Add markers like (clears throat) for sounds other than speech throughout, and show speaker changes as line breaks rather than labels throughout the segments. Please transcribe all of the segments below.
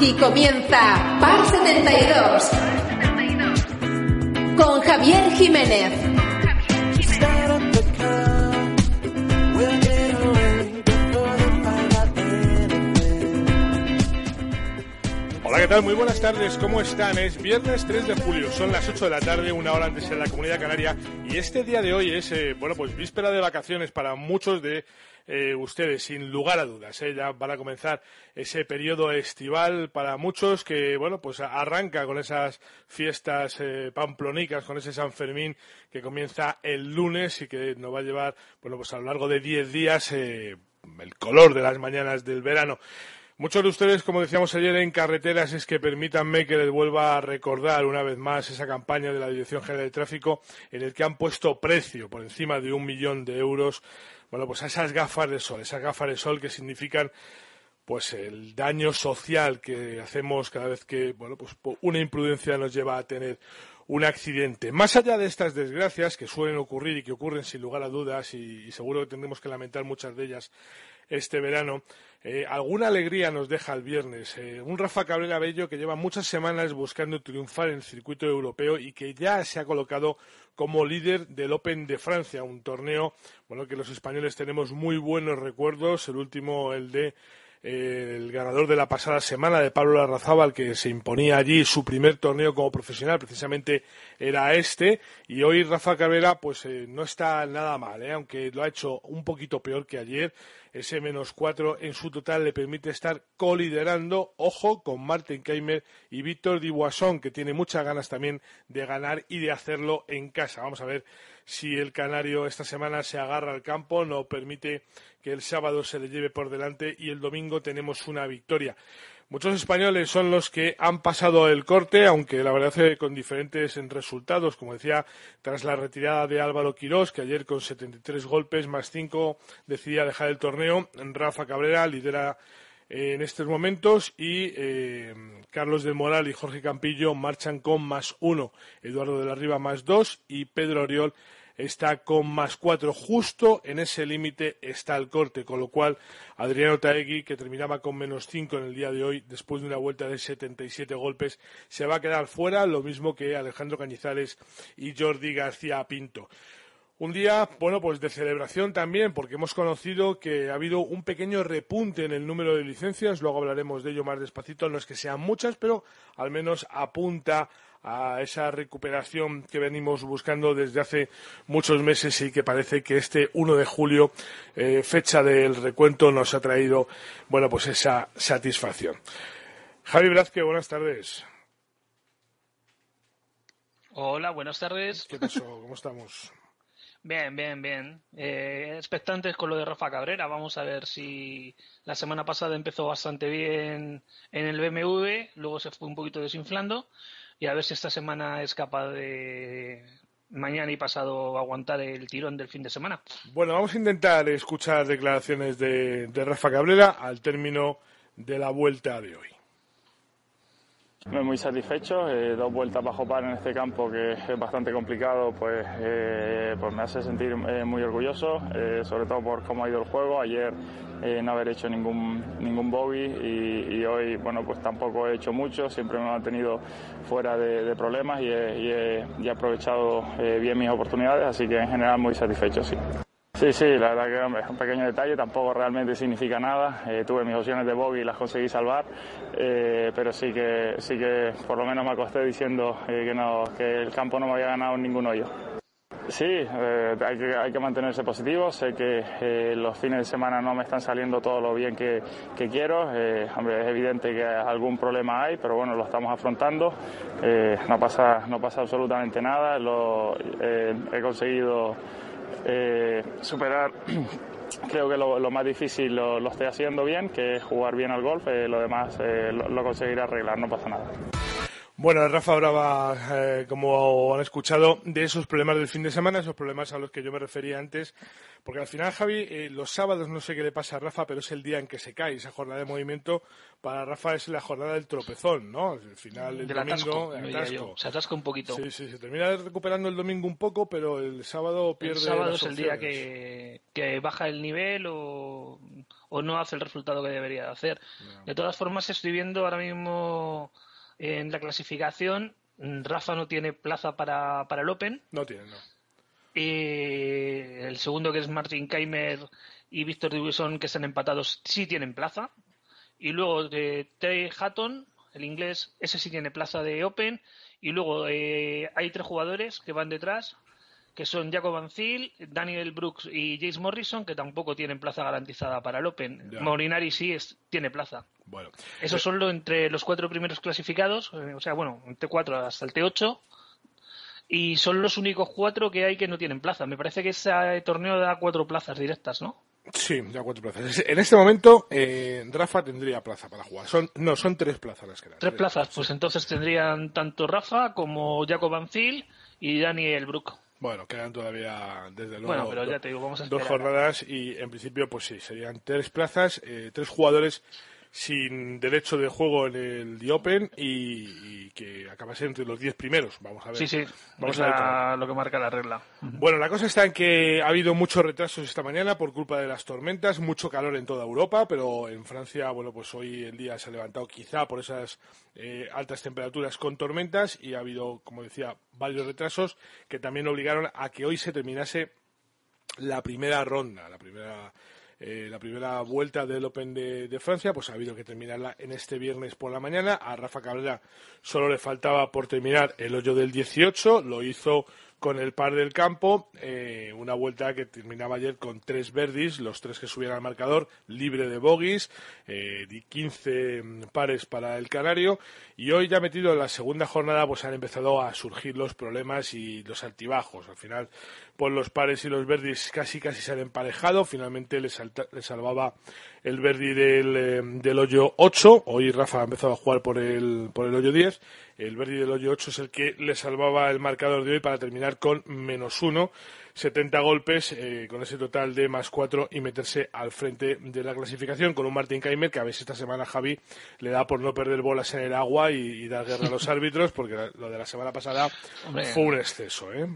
Aquí comienza Par 72 con Javier Jiménez.
Hola, ¿qué tal? Muy buenas tardes, ¿cómo están? Es viernes 3 de julio, son las 8 de la tarde, una hora antes en la Comunidad Canaria, y este día de hoy es, eh, bueno, pues víspera de vacaciones para muchos de eh, ustedes, sin lugar a dudas. ¿eh? Ya van a comenzar ese periodo estival para muchos que, bueno, pues arranca con esas fiestas eh, pamplonicas, con ese San Fermín que comienza el lunes y que nos va a llevar, bueno, pues a lo largo de 10 días el color de las mañanas del verano. Muchos de ustedes, como decíamos ayer en carreteras, es que permítanme que les vuelva a recordar una vez más esa campaña de la Dirección General de Tráfico en el que han puesto precio por encima de un millón de euros bueno, pues a esas gafas de sol, esas gafas de sol que significan pues el daño social que hacemos cada vez que, bueno, pues una imprudencia nos lleva a tener un accidente. Más allá de estas desgracias que suelen ocurrir y que ocurren sin lugar a dudas y, seguro que tendremos que lamentar muchas de ellas este verano, eh, alguna alegría nos deja el viernes. Eh, un Rafa Cabrera Bello que lleva muchas semanas buscando triunfar en el circuito europeo y que ya se ha colocado como líder del Open de Francia, un torneo, bueno, que los españoles tenemos muy buenos recuerdos, el último, el de el ganador de la pasada semana de Pablo Larrazábal, que se imponía allí su primer torneo como profesional, precisamente era este, y hoy Rafa Cabrera pues eh, no está nada mal, ¿eh? aunque lo ha hecho un poquito peor que ayer, ese menos cuatro en su total le permite estar coliderando, ojo, con Martin Keimer y Víctor Dibuasson, que tiene muchas ganas también de ganar y de hacerlo en casa. Vamos a ver si el Canario esta semana se agarra al campo, no permite que el sábado se le lleve por delante y el domingo tenemos una victoria. Muchos españoles son los que han pasado el corte, aunque la verdad es que con diferentes resultados, como decía, tras la retirada de Álvaro Quirós, que ayer con 73 golpes más 5 decidía dejar el torneo, Rafa Cabrera lidera eh, en estos momentos y eh, Carlos del Moral y Jorge Campillo marchan con más uno, Eduardo de la Riva más dos y Pedro Oriol está con más cuatro. Justo en ese límite está el corte, con lo cual Adriano Taegui, que terminaba con menos cinco en el día de hoy, después de una vuelta de 77 golpes, se va a quedar fuera, lo mismo que Alejandro Cañizares y Jordi García Pinto. Un día, bueno, pues de celebración también, porque hemos conocido que ha habido un pequeño repunte en el número de licencias, luego hablaremos de ello más despacito, no es que sean muchas, pero al menos apunta a esa recuperación que venimos buscando desde hace muchos meses y que parece que este 1 de julio, eh, fecha del recuento, nos ha traído, bueno, pues esa satisfacción. Javi Blázquez, buenas tardes.
Hola, buenas tardes.
¿Qué pasó? ¿Cómo estamos?
Bien, bien, bien. Eh, expectantes con lo de Rafa Cabrera. Vamos a ver si la semana pasada empezó bastante bien en el BMW, luego se fue un poquito desinflando y a ver si esta semana es capaz de mañana y pasado aguantar el tirón del fin de semana.
Bueno, vamos a intentar escuchar declaraciones de, de Rafa Cabrera al término de la vuelta de hoy.
Muy satisfecho, eh, dos vueltas bajo par en este campo que es bastante complicado, pues, eh, pues me hace sentir eh, muy orgulloso, sobre todo por cómo ha ido el juego. Ayer no haber hecho ningún, ningún bogey y, hoy, bueno, pues tampoco he hecho mucho, siempre me he mantenido fuera de, problemas y he, y he aprovechado bien mis oportunidades, así que en general muy satisfecho, sí. Sí, sí, la verdad que es un pequeño detalle, tampoco realmente significa nada. Eh, tuve mis opciones de bogey y las conseguí salvar, eh, pero sí que, sí que por lo menos me acosté diciendo eh, que, no, que el campo no me había ganado ningún hoyo. Sí, hay, que, mantenerse positivo. Sé que los fines de semana no me están saliendo todo lo bien que, quiero. Es evidente que algún problema hay, pero bueno, lo estamos afrontando. no, pasa, no pasa absolutamente nada. He conseguido eh, superar (clears throat) creo que lo, más difícil lo, estoy haciendo bien, que es jugar bien al golf, eh, lo demás eh, lo, lo, conseguiré arreglar, no pasa nada.
Bueno, Rafa hablaba, eh, como han escuchado, de esos problemas del fin de semana, esos problemas a los que yo me refería antes, porque al final, Javi, eh, los sábados no sé qué le pasa a Rafa, pero es el día en que se cae, esa jornada de movimiento, para Rafa es la jornada del tropezón, ¿no? El final, el domingo,
se atasca un poquito.
Sí, sí, se termina recuperando el domingo un poco, pero el sábado pierde. El
sábado es el día que, que baja el nivel o o no hace el resultado que debería hacer. De todas formas, estoy viendo ahora mismo en la clasificación, Rafa no tiene plaza para, para el Open.
No tiene, no.
Y el segundo, que es Martin Keimer y Víctor Wilson, que están empatados, sí tienen plaza. Y luego de Trey Hatton, el inglés, ese sí tiene plaza de Open. Y luego eh, hay tres jugadores que van detrás, que son Jacob Anzil, Daniel Brooks y James Morrison, que tampoco tienen plaza garantizada para el Open. Morinari sí es, tiene plaza.
Bueno.
Eso
Eh,
solo entre los cuatro primeros clasificados, eh, o sea, bueno, entre cuatro hasta el T8. Y son los únicos cuatro que hay que no tienen plaza. Me parece que ese torneo da cuatro plazas directas, ¿no?
Sí, ya cuatro plazas. En este momento, eh, Rafa tendría plaza para jugar. Son, no, son tres plazas las que dan.
Tres plazas, pues entonces tendrían tanto Rafa como Jacob Anzil y Daniel Brook.
Bueno, quedan todavía, desde luego,
Bueno, pero
do-
ya te digo, vamos a
dos jornadas y en principio, pues sí, serían tres plazas, eh, tres jugadores sin derecho de juego en el The Open y, y que acabasen entre los diez primeros. Vamos a ver.
Sí, sí,
Vamos
es
a ver
la- lo que marca la regla.
Bueno, la cosa está en que ha habido muchos retrasos esta mañana por culpa de las tormentas, mucho calor en toda Europa, pero en Francia, bueno, pues hoy el día se ha levantado quizá por esas eh, altas temperaturas con tormentas y ha habido, como decía, varios retrasos que también obligaron a que hoy se terminase la primera ronda, la primera eh, la primera vuelta del Open de, Francia, pues ha habido que terminarla en este viernes por la mañana. A Rafa Cabrera solo le faltaba por terminar el hoyo del 18, lo hizo con el par del campo, eh, una vuelta que terminaba ayer con tres verdis, los tres que subían al marcador, libre de bogies, eh, di 15 pares para el Canario, y hoy ya metido en la segunda jornada, pues han empezado a surgir los problemas y los altibajos. Al final, pues los pares y los verdis casi casi se han emparejado, finalmente le salvaba el verdi del, eh, del hoyo 8, hoy Rafa ha empezado a jugar por el, por el hoyo 10, el verdi del hoyo 8 es el que le salvaba el marcador de hoy para terminar con menos 1, 70 golpes eh, con ese total de más 4 y meterse al frente de la clasificación con un Martín Keimer que a si esta semana Javi le da por no perder bolas en el agua y, y dar guerra a los (laughs) árbitros porque lo de la semana pasada
Hombre.
fue un exceso. ¿eh?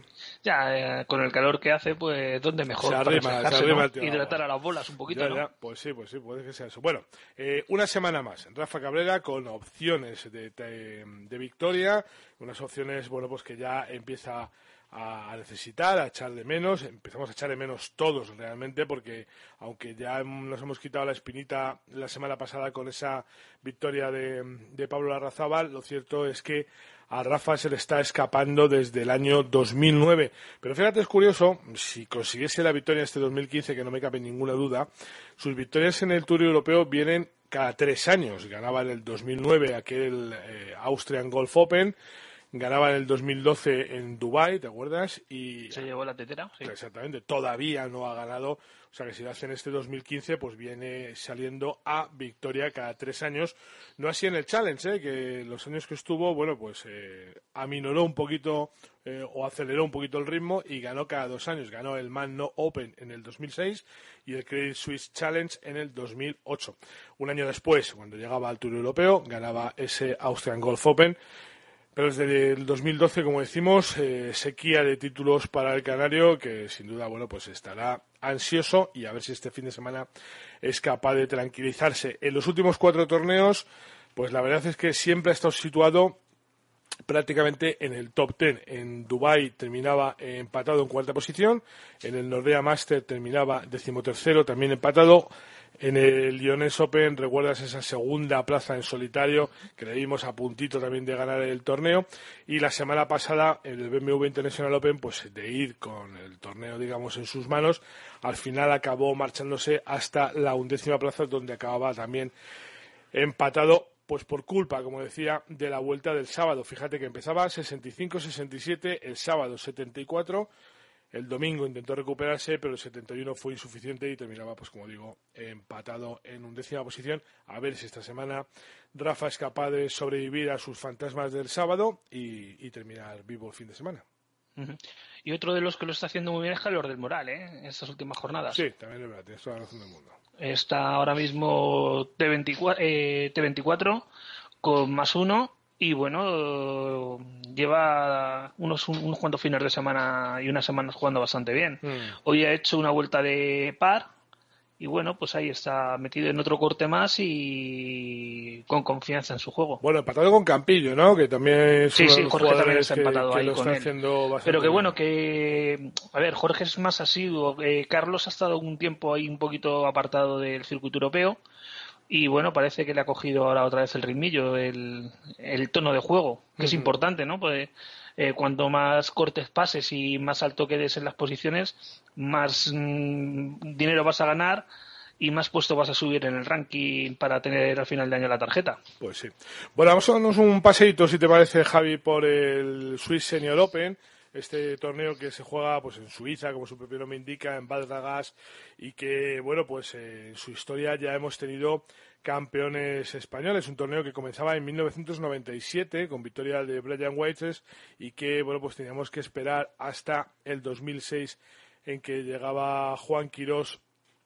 Ya, eh, con el calor que hace, pues, ¿dónde mejor?
Se
para
arrima, se
despejarse,
arrima
¿no?
tío
Hidratar a las bolas un poquito,
Ya,
¿no?
ya, pues sí, pues sí, puede que sea eso. Bueno, eh, una semana más. Rafa Cabrera con opciones de, de- de victoria, unas opciones, bueno, pues que ya empieza a necesitar, a echar de menos. Empezamos a echar de menos todos realmente, porque aunque ya nos hemos quitado la espinita la semana pasada con esa victoria de, de Pablo Larrazábal, lo cierto es que a Rafa se le está escapando desde el año 2009. Pero fíjate, es curioso, si consiguiese la victoria este 2015, que no me cabe ninguna duda, sus victorias en el Tour Europeo vienen cada tres años. Ganaba en el 2009 aquel eh, Austrian Golf Open, ganaba en el 2012 en Dubai, ¿te acuerdas? Y
Se llevó la tetera, sí.
Exactamente, todavía no ha ganado, o sea que si lo hace en este 2015, pues viene saliendo a victoria cada tres años. No así en el Challenge, ¿eh? que los años que estuvo, bueno, pues eh, aminoró un poquito eh, o aceleró un poquito el ritmo y ganó cada dos años. Ganó el Man No Open en el 2006 y el Credit Suisse Challenge en el 2008. Un año después, cuando llegaba al Tour Europeo, ganaba ese Austrian Golf Open. Pero desde el 2012, como decimos, eh, sequía de títulos para el Canario, que sin duda, bueno, pues estará ansioso y a ver si este fin de semana es capaz de tranquilizarse. En los últimos cuatro torneos, pues la verdad es que siempre ha estado situado prácticamente en el top ten. En Dubai terminaba empatado en cuarta posición, en el Nordea Master terminaba decimotercero, también empatado. En el Lyoness Open, recuerdas esa segunda plaza en solitario que le dimos a puntito también de ganar el torneo. Y la semana pasada, en el BMW International Open, pues de ir con el torneo, digamos, en sus manos, al final acabó marchándose hasta la undécima plaza, donde acababa también empatado pues por culpa, como decía, de la vuelta del sábado. Fíjate que empezaba 65-67, el sábado 74, el domingo intentó recuperarse, pero el 71 fue insuficiente y terminaba, pues como digo, empatado en undécima posición. A ver si esta semana Rafa es capaz de sobrevivir a sus fantasmas del sábado y, y terminar vivo el fin de semana.
Y otro de los que lo está haciendo muy bien es Jalor del Moral, ¿eh? En estas últimas jornadas.
Sí, también es verdad, tienes toda la razón del mundo.
Está ahora mismo T24, eh, T24 con más uno y bueno, lleva unos, unos cuantos fines de semana y unas semanas jugando bastante bien.
Mm.
Hoy ha hecho una vuelta de par y bueno, pues ahí está metido en otro corte más y con confianza en su juego.
Bueno, empatado con Campillo, ¿no? Que también es
sí, sí, Jorge también está empatado
que
ahí con él. Pero que bueno, que a ver, Jorge es más asiduo. eh, Carlos ha estado un tiempo ahí un poquito apartado del circuito europeo y bueno, parece que le ha cogido ahora otra vez el ritmillo, el, el tono de juego, que es importante, ¿no? Pues eh, cuanto más cortes pases y más alto quedes en las posiciones, más mm, dinero vas a ganar y más puesto vas a subir en el ranking para tener al final de año la tarjeta.
Pues sí. Bueno, vamos a darnos un paseíto, si te parece, Javi, por el Swiss Senior Open. Este torneo que se juega pues en Suiza, como su propio nombre indica, en Val d'Agás, y que, bueno, pues en su historia ya hemos tenido campeones españoles. Un torneo que comenzaba en 1997 con victoria de Brian Whites y que, bueno, pues teníamos que esperar hasta el 2006 en que llegaba Juan Quirós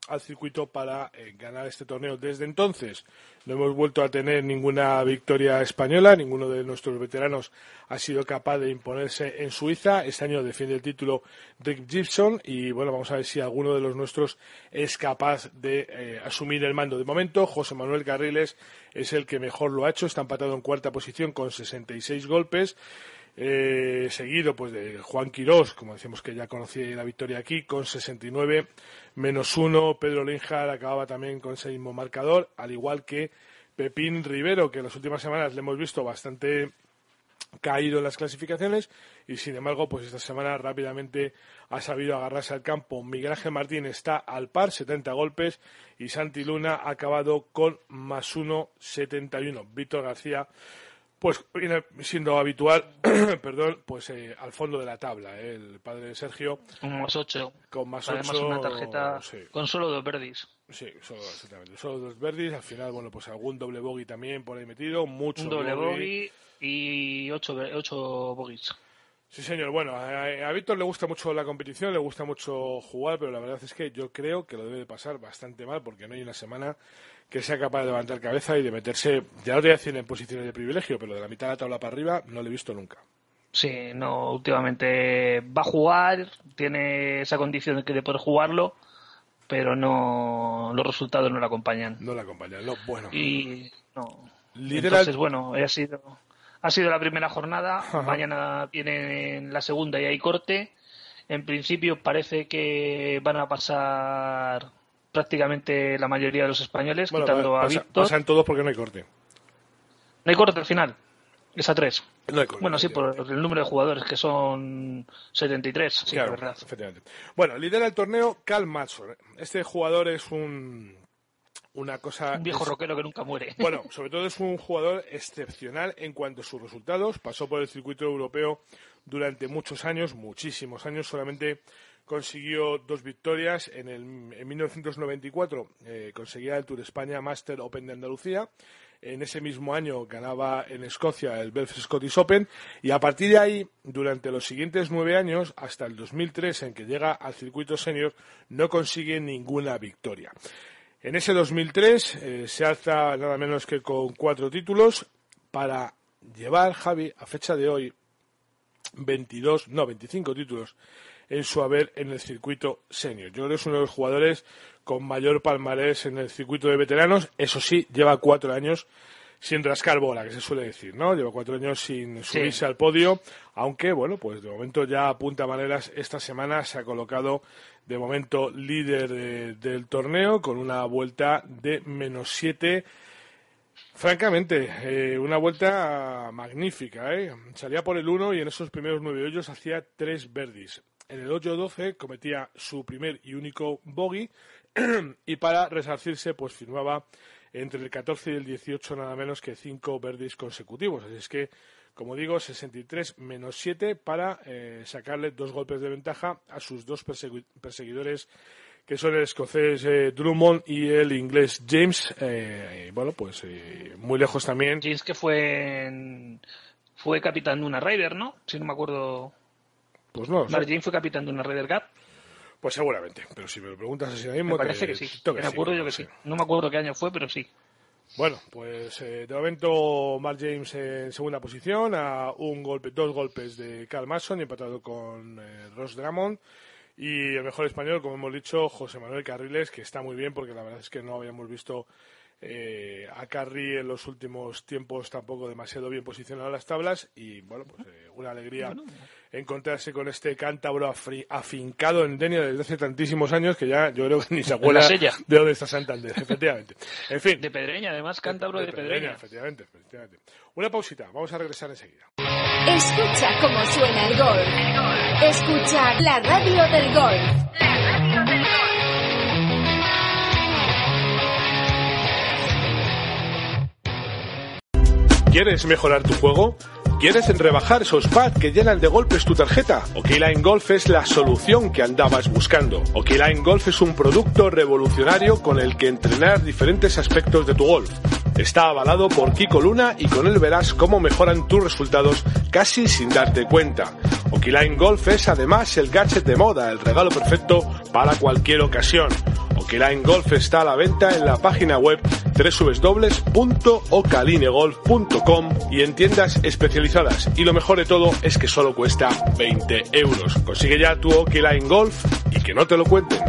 al circuito para eh, ganar este torneo. Desde entonces no hemos vuelto a tener ninguna victoria española, ninguno de nuestros veteranos ha sido capaz de imponerse en Suiza. Este año defiende el título Rick Gibson y bueno, vamos a ver si alguno de los nuestros es capaz de eh, asumir el mando. De momento, José Manuel Carriles es el que mejor lo ha hecho, está empatado en cuarta posición con 66 golpes. Eh, seguido pues de Juan Quirós, como decimos que ya conocía la victoria aquí, con 69 menos uno. Pedro Linjar acababa también con ese mismo marcador, al igual que Pepín Rivero, que en las últimas semanas le hemos visto bastante caído en las clasificaciones y sin embargo pues esta semana rápidamente ha sabido agarrarse al campo Miguel Ángel Martín está al par 70 golpes y Santi Luna ha acabado con más uno 71 Víctor García pues viene siendo habitual (clears throat) perdón pues eh, al fondo de la tabla eh, el padre de Sergio
Un más 8.
con más
Además,
ocho,
una tarjeta
sí.
con solo dos verdis.
Sí, solo, exactamente. Solo dos verdes. Al final, bueno, pues algún doble bogey también por ahí metido. Mucho
Un doble
bogey.
bogey y ocho, ocho bogies.
Sí, señor. Bueno, a, a Víctor le gusta mucho la competición, le gusta mucho jugar, pero la verdad es que yo creo que lo debe de pasar bastante mal porque no hay una semana que sea capaz de levantar cabeza y de meterse, ya no te voy a decir en posiciones de privilegio, pero de la mitad de la tabla para arriba no lo he visto nunca.
Sí, no, últimamente va a jugar, tiene esa condición de poder jugarlo, pero no los resultados no le acompañan.
No le acompaña. No, bueno.
Y no.
Lidera
Entonces, bueno, ha sido, ha sido la primera jornada,
Ajá.
mañana tienen la segunda y hay corte. En principio parece que van a pasar prácticamente la mayoría de los españoles,
Bueno,
quitando a
pasa-
Víctor.
pasan todos porque no hay corte.
No hay corte al final, es a tres.
No hay corte.
Bueno, sí, por el número de jugadores, que son 73, sí, es verdad.
Bueno, lidera el torneo Cal Matson. Este jugador es un una cosa
Un viejo
es-
rockero que nunca muere. (laughs)
Bueno, sobre todo es un jugador excepcional en cuanto a sus resultados. Pasó por el circuito europeo durante muchos años, muchísimos años. Solamente consiguió dos victorias. En, el, en 1994 eh, conseguía el Tour España Master Open de Andalucía. En ese mismo año ganaba en Escocia el Belfast Scottish Open. Y a partir de ahí, durante los siguientes nueve años, hasta el 2003, en que llega al circuito senior, no consigue ninguna victoria. En ese 2003 eh, se alza nada menos que con cuatro títulos para llevar Javi a fecha de hoy 22, no, 25 títulos en su haber en el circuito senior. Yo creo que es uno de los jugadores con mayor palmarés en el circuito de veteranos. Eso sí, lleva cuatro años sin rascar bola, que se suele decir, ¿no? Lleva cuatro años sin subirse al podio, aunque, bueno, pues de momento ya apunta maneras. Esta semana se ha colocado de momento líder de- del torneo con una vuelta de menos siete Francamente, eh, una vuelta magnífica. ¿eh? Salía por el 1 y en esos primeros nueve hoyos hacía tres verdis. En el 8-12 cometía su primer y único bogey (clears throat) y para resarcirse pues firmaba entre el 14 y el 18 nada menos que cinco verdis consecutivos. Así es que, como digo, 63 menos 7 para eh, sacarle dos golpes de ventaja a sus dos persegui- perseguidores que son el escocés eh, Drummond y el inglés James. eh, bueno, pues eh, muy lejos también.
James que fue en- fue capitán de una Raider, ¿no? Si no me acuerdo.
Pues no,
James fue capitán de una Raider Gap.
Pues seguramente. Pero si me lo preguntas así mismo,
Me parece
te-
que sí. Me acuerdo yo que sí. No me acuerdo qué año fue, pero sí.
Bueno, pues eh, de momento Mark James en segunda posición, a un golpe, dos golpes de Carl Mason, empatado con eh, Ross Drummond. Y el mejor español, como hemos dicho, José Manuel Carriles, que está muy bien porque la verdad es que no habíamos visto eh, a Carri en los últimos tiempos tampoco demasiado bien posicionado en las tablas y bueno, pues eh, una alegría encontrarse con este cántabro afincado en Denia desde hace tantísimos años que ya yo creo que ni se (laughs) acuerda de dónde está Santander, efectivamente. En fin.
De Pedreña, además, cántabro de, de Pedreña.
Efectivamente, efectivamente. Una pausita, vamos a regresar enseguida.
Escucha cómo suena el gol. Escucha la radio del gol. La radio del gol.
¿Quieres mejorar tu juego? ¿Quieres rebajar esos pads que llenan de golpes tu tarjeta? Okiline Golf es la solución que andabas buscando. Okiline Golf es un producto revolucionario con el que entrenar diferentes aspectos de tu golf. Está avalado por Kiko Luna y con él verás cómo mejoran tus resultados casi sin darte cuenta. Okiline Golf es además el gadget de moda, el regalo perfecto para cualquier ocasión. Okiline Golf está a la venta en la página web www.ocalinegolf.com y en tiendas especializadas. Y lo mejor de todo es que solo cuesta 20 euros. Consigue ya tu Okiline Golf y que no te lo cuenten.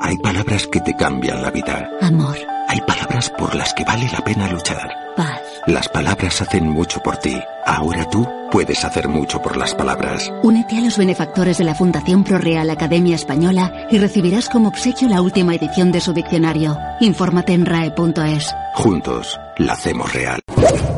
Hay palabras que te cambian la vida.
Amor.
Hay palabras por las que vale la pena luchar.
Paz.
Las palabras hacen mucho por ti. Ahora tú puedes hacer mucho por las palabras.
Únete a los benefactores de la Fundación ProReal Academia Española y recibirás como obsequio la última edición de su diccionario. Infórmate en rae.es.
Juntos, la hacemos real.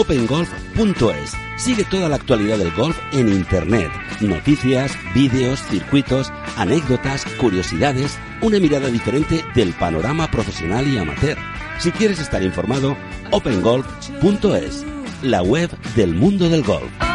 OpenGolf.es Sigue toda la actualidad del golf en Internet. Noticias, vídeos, circuitos, anécdotas, curiosidades, una mirada diferente del panorama profesional y amateur. Si quieres estar informado, opengolf.es, la web del mundo del golf.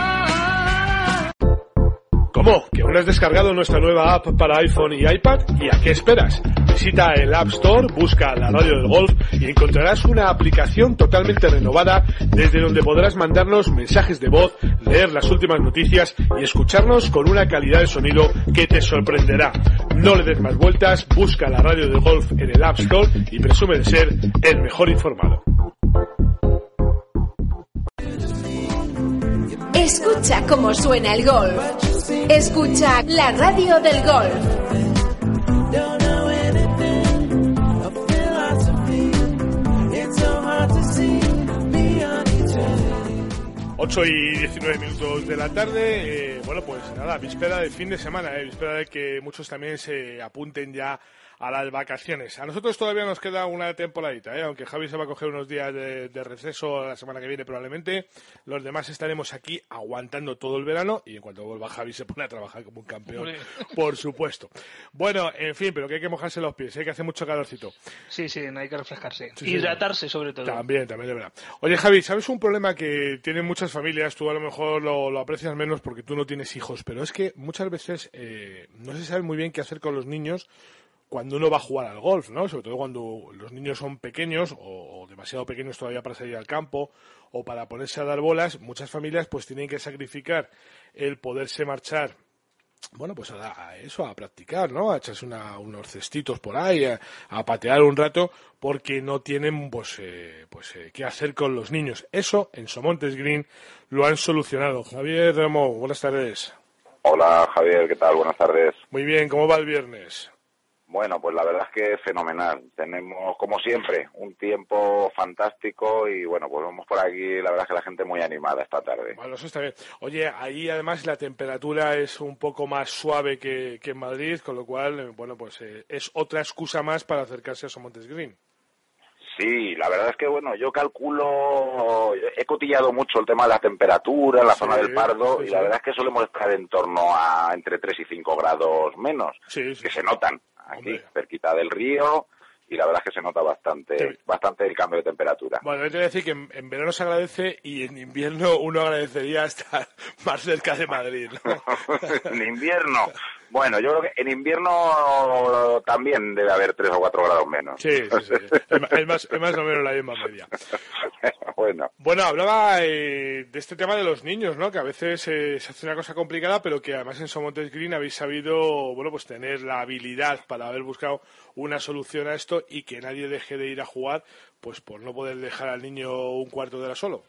¿Cómo? ¿Que aún has descargado nuestra nueva app para iPhone y iPad? ¿Y a qué esperas? Visita el App Store, busca la radio del golf y encontrarás una aplicación totalmente renovada desde donde podrás mandarnos mensajes de voz, leer las últimas noticias y escucharnos con una calidad de sonido que te sorprenderá. No le des más vueltas, busca la radio del golf en el App Store y presume de ser el mejor informado.
Escucha cómo suena el golf. Escucha la radio del golf.
8 y 19 minutos de la tarde. eh, bueno, pues nada, víspera de fin de semana, eh, víspera de que muchos también se apunten ya a las vacaciones. A nosotros todavía nos queda una temporadita, ¿eh? aunque Javi se va a coger unos días de, de receso la semana que viene probablemente. Los demás estaremos aquí aguantando todo el verano y en cuanto vuelva Javi se pone a trabajar como un campeón,
Hombre.
por supuesto. Bueno, en fin, pero que hay que mojarse los pies, hay que hace mucho calorcito.
Sí, sí, no hay que refrescarse.
Sí, sí,
Hidratarse, sobre todo.
También, también, de verdad. Oye, Javi, ¿sabes un problema que tienen muchas familias? Tú a lo mejor lo, lo aprecias menos porque tú no tienes hijos, pero es que muchas veces eh, no se sabe muy bien qué hacer con los niños cuando uno va a jugar al golf, ¿no? Sobre todo cuando los niños son pequeños o, o demasiado pequeños todavía para salir al campo o para ponerse a dar bolas, muchas familias pues tienen que sacrificar el poderse marchar bueno, pues a, a eso, a practicar, ¿no? A echarse una- unos cestitos por ahí, a, a patear un rato, porque no tienen, pues, eh, pues eh, qué hacer con los niños. Eso, en Somontes Green, lo han solucionado. Javier Ramo, buenas tardes.
Hola Javier, ¿qué tal? Buenas tardes.
Muy bien, ¿cómo va el viernes?
Bueno, pues la verdad es que es fenomenal. Tenemos, como siempre, un tiempo fantástico y bueno, pues vamos por aquí, la verdad es que la gente muy animada esta tarde.
Bueno, eso está bien. Oye, ahí además la temperatura es un poco más suave que, que en Madrid, con lo cual, eh, bueno, pues eh, es otra excusa más para acercarse a Somontes Green.
Sí, la verdad es que bueno, yo calculo, he cotillado mucho el tema de la temperatura en la
Sí,
zona del Pardo
sí,
y la verdad es que solemos estar en torno a entre 3 y 5 grados menos, que se notan aquí,
Hombre.
cerquita del río y la verdad es que se nota bastante,
Sí.
bastante el cambio de temperatura.
Bueno, yo te voy a decir que en, en verano se agradece y en invierno uno agradecería (laughs) estar más cerca de Madrid. ¿no? (laughs)
en invierno, Bueno, yo creo que en invierno también debe haber 3 o 4 grados menos.
Sí, sí, sí. Es, más, es más o menos la misma media. (laughs)
bueno.
Bueno, hablaba eh, de este tema de los niños, ¿no? Que a veces eh, se hace una cosa complicada, pero que además en Somontes Green habéis sabido, bueno, pues tener la habilidad para haber buscado una solución a esto y que nadie deje de ir a jugar, pues por no poder dejar al niño un cuarto de hora solo.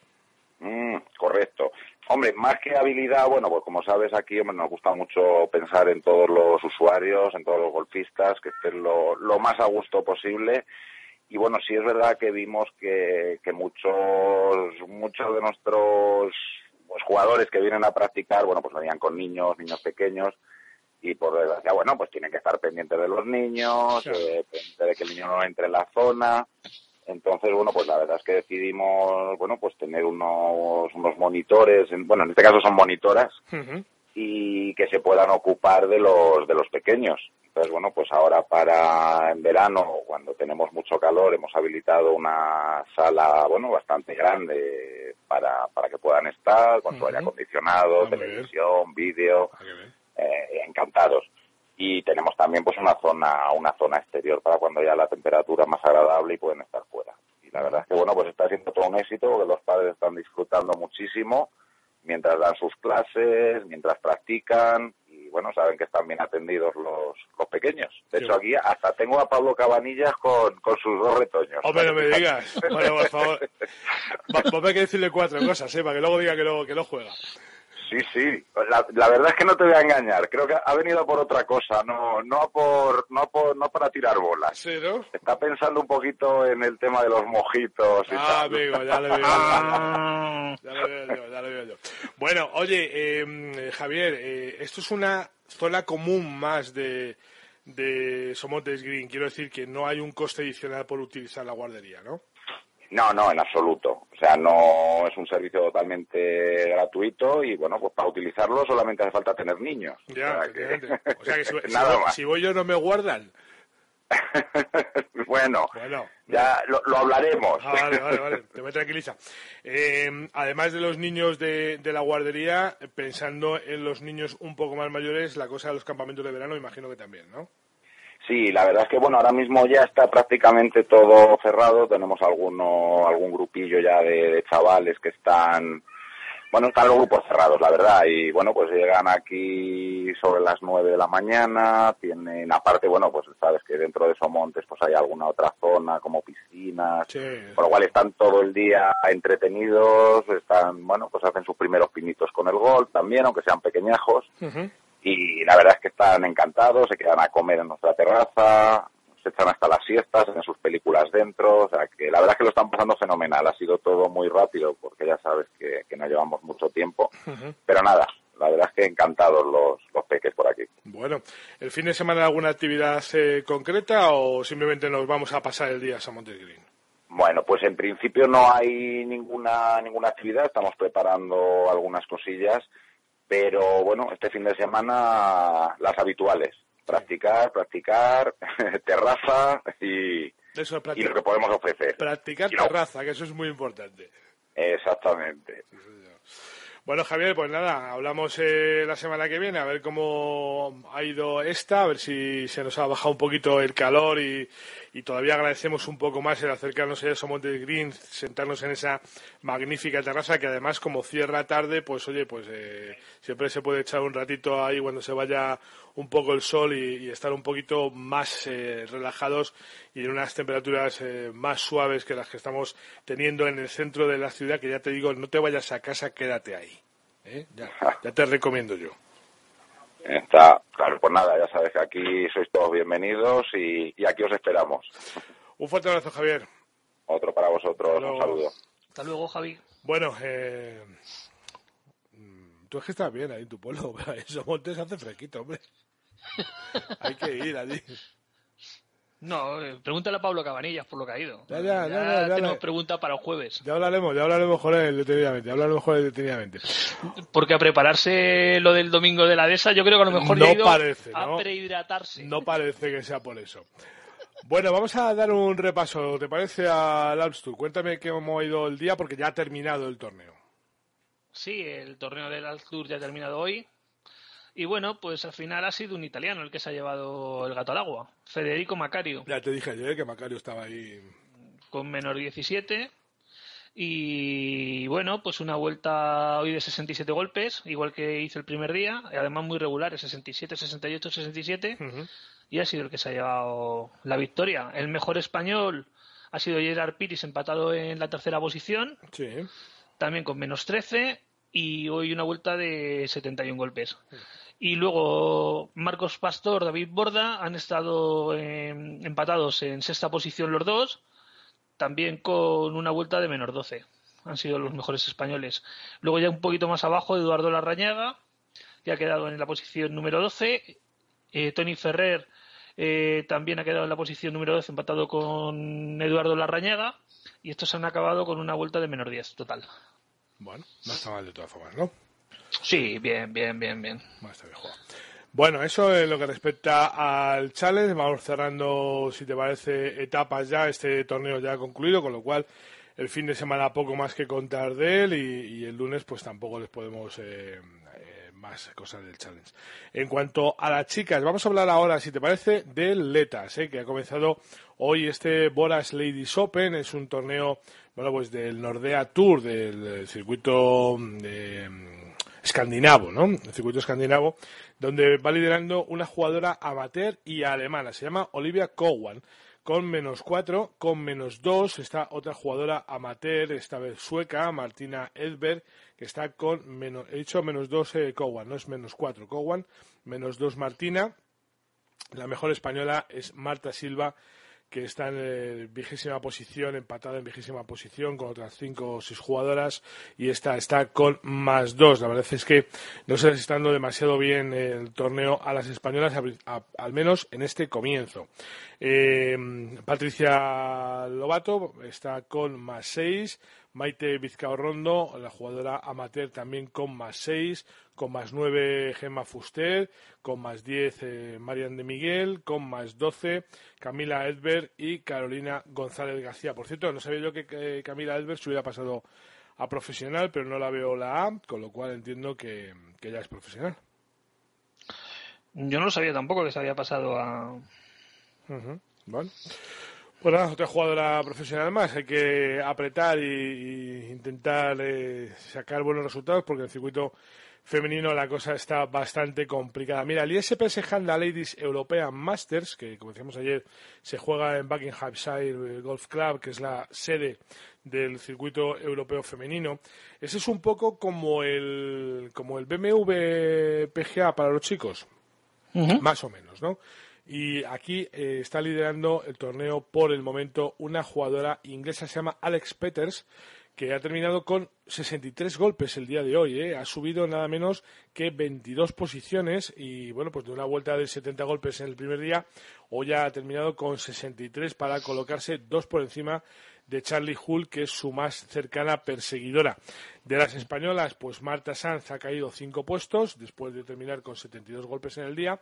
Mm, correcto. Hombre, más que habilidad, bueno, pues como sabes aquí hombre, nos gusta mucho pensar en todos los usuarios, en todos los golfistas, que estén lo, lo más a gusto posible. Y bueno, sí es verdad que vimos que, que muchos, muchos de nuestros pues, jugadores que vienen a practicar, bueno, pues venían con niños, niños pequeños, y por desgracia, bueno, pues tienen que estar pendientes de los niños, eh, de que el niño no entre en la zona. Entonces, bueno, pues la verdad es que decidimos, bueno, pues tener unos, unos monitores, bueno, en este caso son monitoras, y que se puedan ocupar de los, de los pequeños. Entonces, bueno, pues ahora para en verano, cuando tenemos mucho calor, hemos habilitado una sala, bueno, bastante grande para, para que puedan estar, con su aire acondicionado, ah, televisión, vídeo, ah, eh, encantados y tenemos también pues una zona una zona exterior para cuando ya la temperatura es más agradable y pueden estar fuera. Y la verdad es que bueno pues está siendo todo un éxito porque los padres están disfrutando muchísimo mientras dan sus clases mientras practican y bueno saben que están bien atendidos los, los pequeños. De hecho aquí hasta tengo a Pablo Cabanillas con, con sus dos retoños.
Hombre no me (laughs) digas. Bueno por favor. Vamos a que decirle cuatro cosas ¿eh? para que luego diga que lo, que lo juega
Sí, sí. La, verdad es que no te voy a engañar. Creo que ha venido por otra cosa, no, no por, no por, no para tirar bolas.
¿Sí, no?
Está pensando un poquito en el tema de los mojitos. Y
ah, amigo, ya le veo. ya le (laughs) veo yo, ya le veo yo. Bueno, oye, em, Javier, eh, esto es una zona común más de, de Somontes Green. Quiero decir que no hay un coste adicional por utilizar la guardería, ¿no?
No, no, en absoluto. O sea, no es un servicio totalmente gratuito y, bueno, pues para utilizarlo solamente hace falta tener niños.
Ya, o sea que, si, voy, yo no me guardan. (laughs)
bueno, ya lo, hablaremos.
Ah, vale, vale, vale, (laughs) te me tranquiliza. Eh, además de los niños de, de, la guardería, pensando en los niños un poco más mayores, la cosa de los campamentos de verano, imagino que también, ¿no?
Sí, la verdad es que bueno, ahora mismo ya está prácticamente todo cerrado. Tenemos alguno, algún grupillo ya de, chavales que están, bueno, están los grupos cerrados, la verdad. Y bueno, pues llegan aquí sobre las nueve de la mañana. Tienen, aparte, bueno, pues sabes que dentro de Somontes pues hay alguna otra zona como piscinas, por lo cual están todo el día entretenidos. Están, bueno, pues hacen sus primeros pinitos con el gol también, aunque sean pequeñajos y la verdad es que están encantados, se quedan a comer en nuestra terraza, se echan hasta las siestas, en sus películas dentro, o sea que la verdad es que lo están pasando fenomenal, ha sido todo muy rápido porque ya sabes que, que no llevamos mucho tiempo, pero nada, la verdad es que encantados los, los peques por aquí.
Bueno, ¿el fin de semana alguna actividad eh, concreta o simplemente nos vamos a pasar el día a San Green?
Bueno, pues en principio no hay ninguna ninguna actividad, estamos preparando algunas cosillas pero bueno, este fin de semana las habituales. Practicar, practicar, (laughs) terraza y, y lo que podemos ofrecer.
Practicar terraza, que eso es muy importante.
Exactamente.
Bueno, Javier, pues nada, hablamos eh, la semana que viene a ver cómo ha ido esta, a ver si se nos ha bajado un poquito el calor y, y todavía agradecemos un poco más el acercarnos a eso Monte Green, sentarnos en esa magnífica terraza que además como cierra tarde, pues oye, pues eh, siempre se puede echar un ratito ahí cuando se vaya un poco el sol y, estar un poquito más eh, relajados y en unas temperaturas eh, más suaves que las que estamos teniendo en el centro de la ciudad, que ya te digo, no te vayas a casa, quédate ahí. Ya, ya te recomiendo yo.
Está, claro, pues nada, ya sabes que aquí sois todos bienvenidos y, aquí os esperamos.
Un fuerte abrazo, Javier.
Otro para vosotros, un saludo.
Hasta luego, Javi.
Bueno, eh, tú es que estás bien ahí en tu pueblo, (laughs) pero en Somontes hace fresquito, hombre. (laughs) Hay que ir allí.
No, eh, pregúntale a Pablo Cabanillas por lo que ha ido.
Ya, ya, ya, ya,
tenemos pregunta para el jueves.
Ya hablaremos, ya hablaremos con él detenidamente, ya hablaremos con él detenidamente.
Porque a prepararse lo del domingo de la dehesa, yo creo que a lo mejor
no
ha ido
parece,
a prehidratarse.
No parece que sea por eso. Bueno, vamos a dar un repaso, ¿te parece al Alpstur? Cuéntame cómo ha ido el día porque ya ha terminado el torneo.
Sí, el torneo del Alpstur ya ha terminado hoy Y bueno, pues al final ha sido un italiano el que se ha llevado el gato al agua, Federico Macario.
Ya te dije ayer que Macario estaba ahí.
Con menos 17. Y bueno, pues una vuelta hoy de 67 golpes, igual que hizo el primer día, y además muy regulares, 67, 68, 67. Y ha sido el que se ha llevado la victoria. El mejor español ha sido Gerard Piris, empatado en la tercera posición.
Sí.
También con menos 13. Y hoy una vuelta de 71 golpes. Y luego Marcos Pastor, David Borda han estado em, empatados en sexta posición los dos, también con una vuelta de menos 12. Han sido los mejores españoles. Luego ya un poquito más abajo Eduardo Larrañaga, que ha quedado en la posición número 12. Eh, Tony Ferrer eh, también ha quedado en la posición número 12 empatado con Eduardo Larrañaga. Y estos han acabado con una vuelta de menos 10 total.
Bueno, no está mal de todas formas, ¿no?
Sí, bien, bien, bien, bien.
Bueno, eso es lo que respecta al challenge. Vamos cerrando, si te parece, etapas ya. Este torneo ya ha concluido, con lo cual el fin de semana poco más que contar de él y, el lunes pues tampoco les podemos eh, eh, más cosas del challenge. En cuanto a las chicas, vamos a hablar ahora, si te parece, del Letas, eh, que ha comenzado hoy este Boras Ladies Open. Es un torneo, bueno, pues del Nordea Tour, del circuito de escandinavo, ¿no? El circuito escandinavo, donde va liderando una jugadora amateur y alemana. Se llama Olivia Cowan. Con menos cuatro, con menos dos está otra jugadora amateur, esta vez sueca, Martina Edberg, que está con menos, he dicho menos dos eh, Cowan, no es menos cuatro Cowan, menos dos Martina. La mejor española es Marta Silva, que está en vigésima posición, empatada en vigésima posición con otras cinco o seis jugadoras y esta está con más dos. La verdad es que no se les está dando demasiado bien el torneo a las españolas, al menos en este comienzo. Eh, Patricia Lobato está con más seis, Maite Vizcao Rondo, la jugadora amateur también con más 6, con más 9 Gemma Fuster, con más 10 eh, Marian de Miguel, con más 12 Camila Edberg y Carolina González García. Por cierto, no sabía yo que Camila Edberg se hubiera pasado a profesional, pero no la veo la A, con lo cual entiendo que, que ya es profesional.
Yo no lo sabía tampoco que se había pasado a.
Bueno. Bueno, pues otra jugadora profesional más. Hay que apretar y, intentar eh, sacar buenos resultados porque en el circuito femenino la cosa está bastante complicada. Mira, el ISPS Handla Ladies European Masters, que como decíamos ayer, se juega en Buckinghamshire Golf Club, que es la sede del circuito europeo femenino. Ese es un poco como el, como el BMW PGA para los chicos. Más o menos, ¿no? Y aquí eh, está liderando el torneo por el momento una jugadora inglesa, se llama Alex Peters, que ha terminado con 63 golpes el día de hoy. ¿eh? Ha subido nada menos que 22 posiciones y, bueno, pues de una vuelta de 70 golpes en el primer día, hoy ha terminado con 63 para colocarse dos por encima de Charlie Hull, que es su más cercana perseguidora. De las españolas, pues Marta Sanz ha caído cinco puestos después de terminar con 72 golpes en el día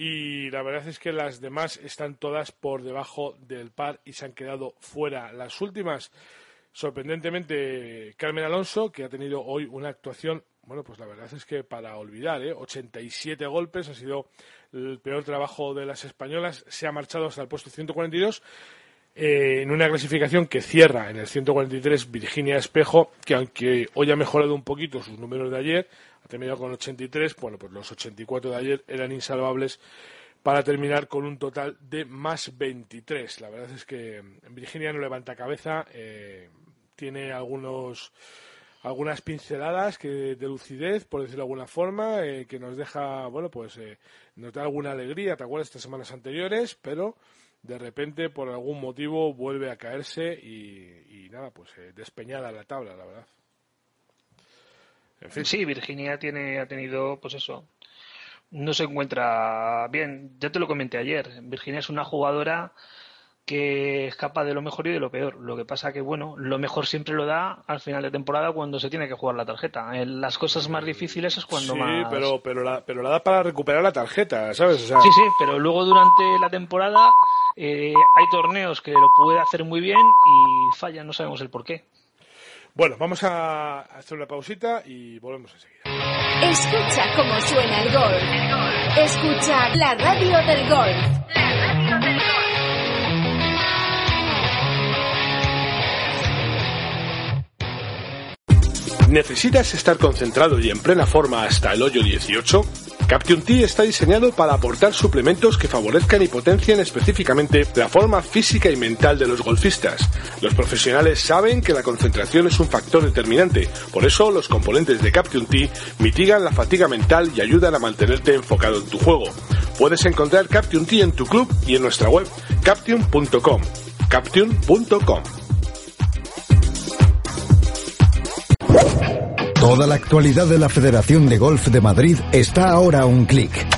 y la verdad es que las demás están todas por debajo del par y se han quedado fuera. Las últimas, sorprendentemente, Carmen Alonso, que ha tenido hoy una actuación, bueno, pues la verdad es que para olvidar, ¿eh? 87 golpes, ha sido el peor trabajo de las españolas, se ha marchado hasta el puesto 142. Eh, en una clasificación que cierra en el 143 Virginia Espejo, que aunque hoy ha mejorado un poquito sus números de ayer, terminado con 83, bueno, pues los 84 de ayer eran insalvables para terminar con un total de más 23. La verdad es que Virginia no levanta cabeza, eh, tiene algunos algunas pinceladas que de lucidez, por decirlo de alguna forma, eh, que nos deja, bueno, pues eh, nos da alguna alegría, ¿te acuerdas? Estas semanas anteriores, pero de repente, por algún motivo, vuelve a caerse y, y nada, pues despeñada la tabla, la verdad.
Sí, Virginia tiene, ha tenido, pues eso, no se encuentra bien. Ya te lo comenté ayer. Virginia es una jugadora que escapa de lo mejor y de lo peor. Lo que pasa que, bueno, lo mejor siempre lo da al final de temporada cuando se tiene que jugar la tarjeta. Las cosas más difíciles es cuando
sí,
más...
pero, pero, la, pero la da para recuperar la tarjeta, ¿sabes?
Sí, sí, pero luego durante la temporada eh, hay torneos que lo puede hacer muy bien y falla, no sabemos el por qué.
Bueno, vamos a hacer una pausita y volvemos enseguida.
Escucha cómo suena el golf. Escucha la radio del golf.
¿Necesitas estar concentrado y en plena forma hasta el hoyo 18? Caption T está diseñado para aportar suplementos que favorezcan y potencien específicamente la forma física y mental de los golfistas. Los profesionales saben que la concentración es un factor determinante, por eso los componentes de Caption T mitigan la fatiga mental y ayudan a mantenerte enfocado en tu juego. Puedes encontrar Caption T en tu club y en nuestra web caption.com. Caption.com.
Toda la actualidad de la Federación de Golf de Madrid está ahora a un clic.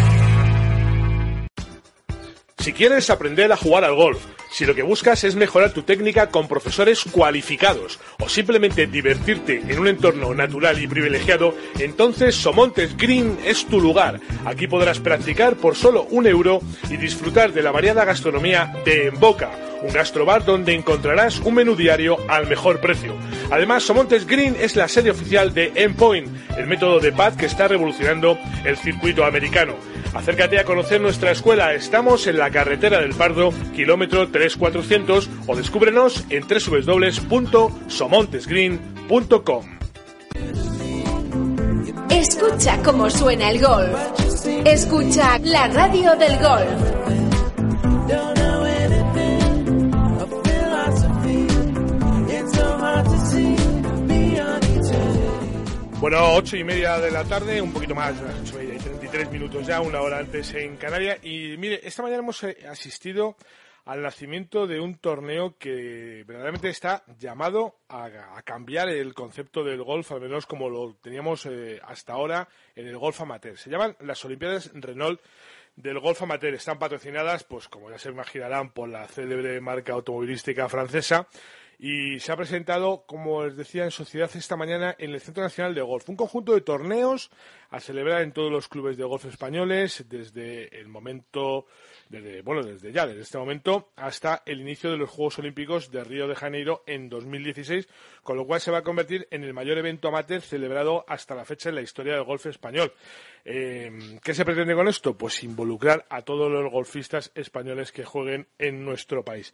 Si quieres aprender a jugar al golf, si lo que buscas es mejorar tu técnica con profesores cualificados o simplemente divertirte en un entorno natural y privilegiado, entonces Somontes Green es tu lugar. Aquí podrás practicar por solo un euro y disfrutar de la variada gastronomía de En Boca, un gastrobar donde encontrarás un menú diario al mejor precio. Además, Somontes Green es la sede oficial de Endpoint, el método de pad que está revolucionando el circuito americano. Acércate a conocer nuestra escuela. Estamos en la carretera del Pardo, kilómetro 3400, o descúbrenos en www.somontesgreen.com.
Escucha cómo suena el golf. Escucha la radio del golf.
Bueno, ocho y media de la tarde, un poquito más, las ocho y media y 33 minutos ya, una hora antes en Canarias. Y mire, esta mañana hemos eh, asistido al nacimiento de un torneo que verdaderamente está llamado a, a cambiar el concepto del golf, al menos como lo teníamos eh, hasta ahora en el golf amateur. Se llaman las Olimpiadas Renault del golf amateur. Están patrocinadas, pues como ya se imaginarán, por la célebre marca automovilística francesa y se ha presentado, como les decía, en sociedad esta mañana en el Centro Nacional de Golf. Un conjunto de torneos a celebrar en todos los clubes de golf españoles desde el momento, desde, bueno, desde ya, desde este momento hasta el inicio de los Juegos Olímpicos de Río de Janeiro en 2016, con lo cual se va a convertir en el mayor evento amateur celebrado hasta la fecha en la historia del golf español. Eh, ¿Qué se pretende con esto? Pues involucrar a todos los golfistas españoles que jueguen en nuestro país.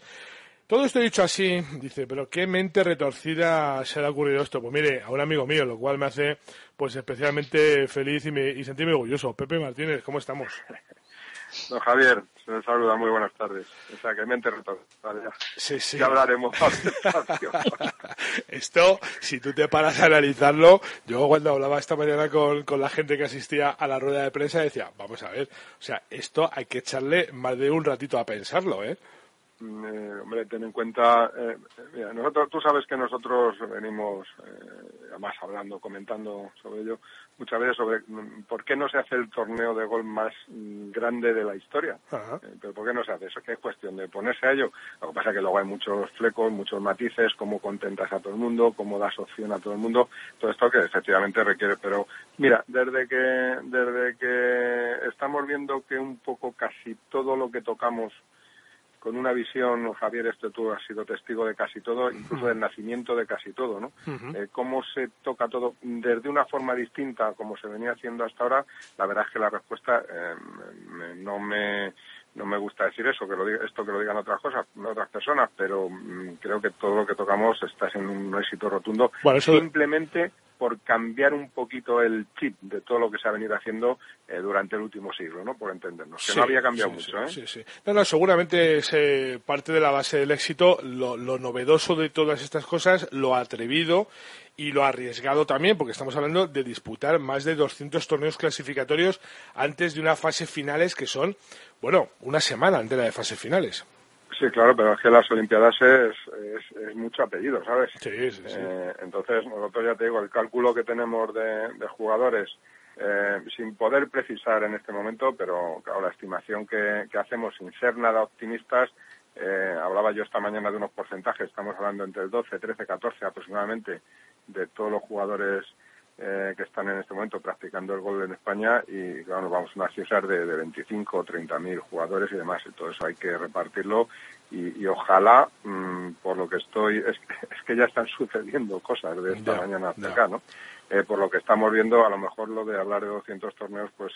Todo esto dicho así, dice, pero qué mente retorcida se le ha ocurrido esto. Pues mire, a un amigo mío, lo cual me hace pues especialmente feliz y, me, y sentirme orgulloso. Pepe Martínez, ¿cómo estamos? (laughs)
Don Javier, se me saluda, muy buenas tardes. O sea, que mente retorcida.
Sí, sí.
ya hablaremos. (laughs)
Esto, si tú te paras a analizarlo, yo cuando hablaba esta mañana con, con la gente que asistía a la rueda de prensa decía, vamos a ver, o sea, esto hay que echarle más de un ratito a pensarlo, ¿eh?
Eh, hombre, ten en cuenta, eh, mira, nosotros, tú sabes que nosotros venimos, eh, además hablando, comentando sobre ello, muchas veces sobre mm, por qué no se hace el torneo de golf más mm, grande de la historia. Eh, pero ¿por qué no se hace? Eso que es cuestión de ponerse a ello. Lo que pasa es que luego hay muchos flecos, muchos matices, cómo contentas a todo el mundo, cómo das opción a todo el mundo, todo esto que efectivamente requiere. Pero mira, desde que, desde que estamos viendo que un poco casi todo lo que tocamos con una visión, Javier, esto tú has sido testigo de casi todo, incluso del nacimiento de casi todo, ¿no? Eh, cómo se toca todo desde una forma distinta a como se venía haciendo hasta ahora, la verdad es que la respuesta eh, no me no me gusta decir eso, que lo diga, esto que lo digan otras cosas, otras personas, pero mm, creo que todo lo que tocamos está en un éxito rotundo,
Bueno, eso-
simplemente por cambiar un poquito el chip de todo lo que se ha venido haciendo eh, durante el último siglo, ¿no? Por entendernos, que no había cambiado mucho, ¿eh?
Sí, sí. No, no, seguramente es eh, parte de la base del éxito, lo, lo novedoso de todas estas cosas, lo atrevido y lo arriesgado también, porque estamos hablando de disputar más de 200 torneos clasificatorios antes de una fase finales que son, bueno, una semana entera de fases finales.
Sí, claro, pero es que las Olimpiadas es, es, mucho apellido, ¿sabes?
Sí, sí, sí.
Eh, entonces, nosotros ya te digo, el cálculo que tenemos de, jugadores, eh, sin poder precisar en este momento, pero claro, la estimación que, que hacemos sin ser nada optimistas, eh, hablaba yo esta mañana de unos porcentajes, estamos hablando entre el 12, 13, 14 aproximadamente de todos los jugadores eh, que están en este momento practicando el gol en España y claro, nos vamos a una cifra de, de 25 o 30 mil jugadores y demás. Entonces hay que repartirlo y, ojalá, mm, por lo que estoy, (laughs) es, que ya están sucediendo cosas de esta mañana hasta acá, ¿no? Eh, por lo que estamos viendo, a lo mejor lo de hablar de 200 torneos, pues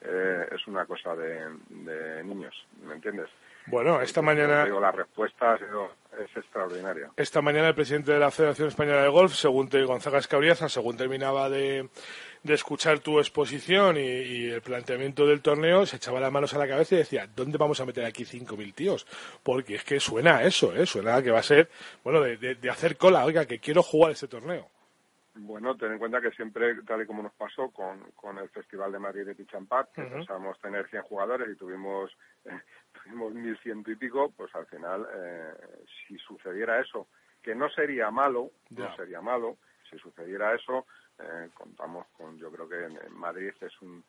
eh, es una cosa de, de niños, ¿me entiendes?
Bueno, esta mañana.
Digo, la respuesta ha sido, es extraordinaria.
Esta mañana el presidente de la Federación Española de Golf, según te, Gonzaga Escabriaza, según terminaba de, escuchar tu exposición y, el planteamiento del torneo, se echaba las manos a la cabeza y decía, ¿dónde vamos a meter aquí 5.000 tíos? Porque es que suena a eso, ¿eh? Suena a que va a ser, bueno, de, de hacer cola, oiga, que quiero jugar este torneo.
Bueno, ten en cuenta que siempre, tal y como nos pasó con, con el Festival de Madrid de Pichampat, que pensábamos tener 100 jugadores y tuvimos, eh, tuvimos 1.100 y pico, pues al final, eh, si sucediera eso, que no sería malo, no sería malo, si sucediera eso, eh, contamos con, yo creo que en Madrid es un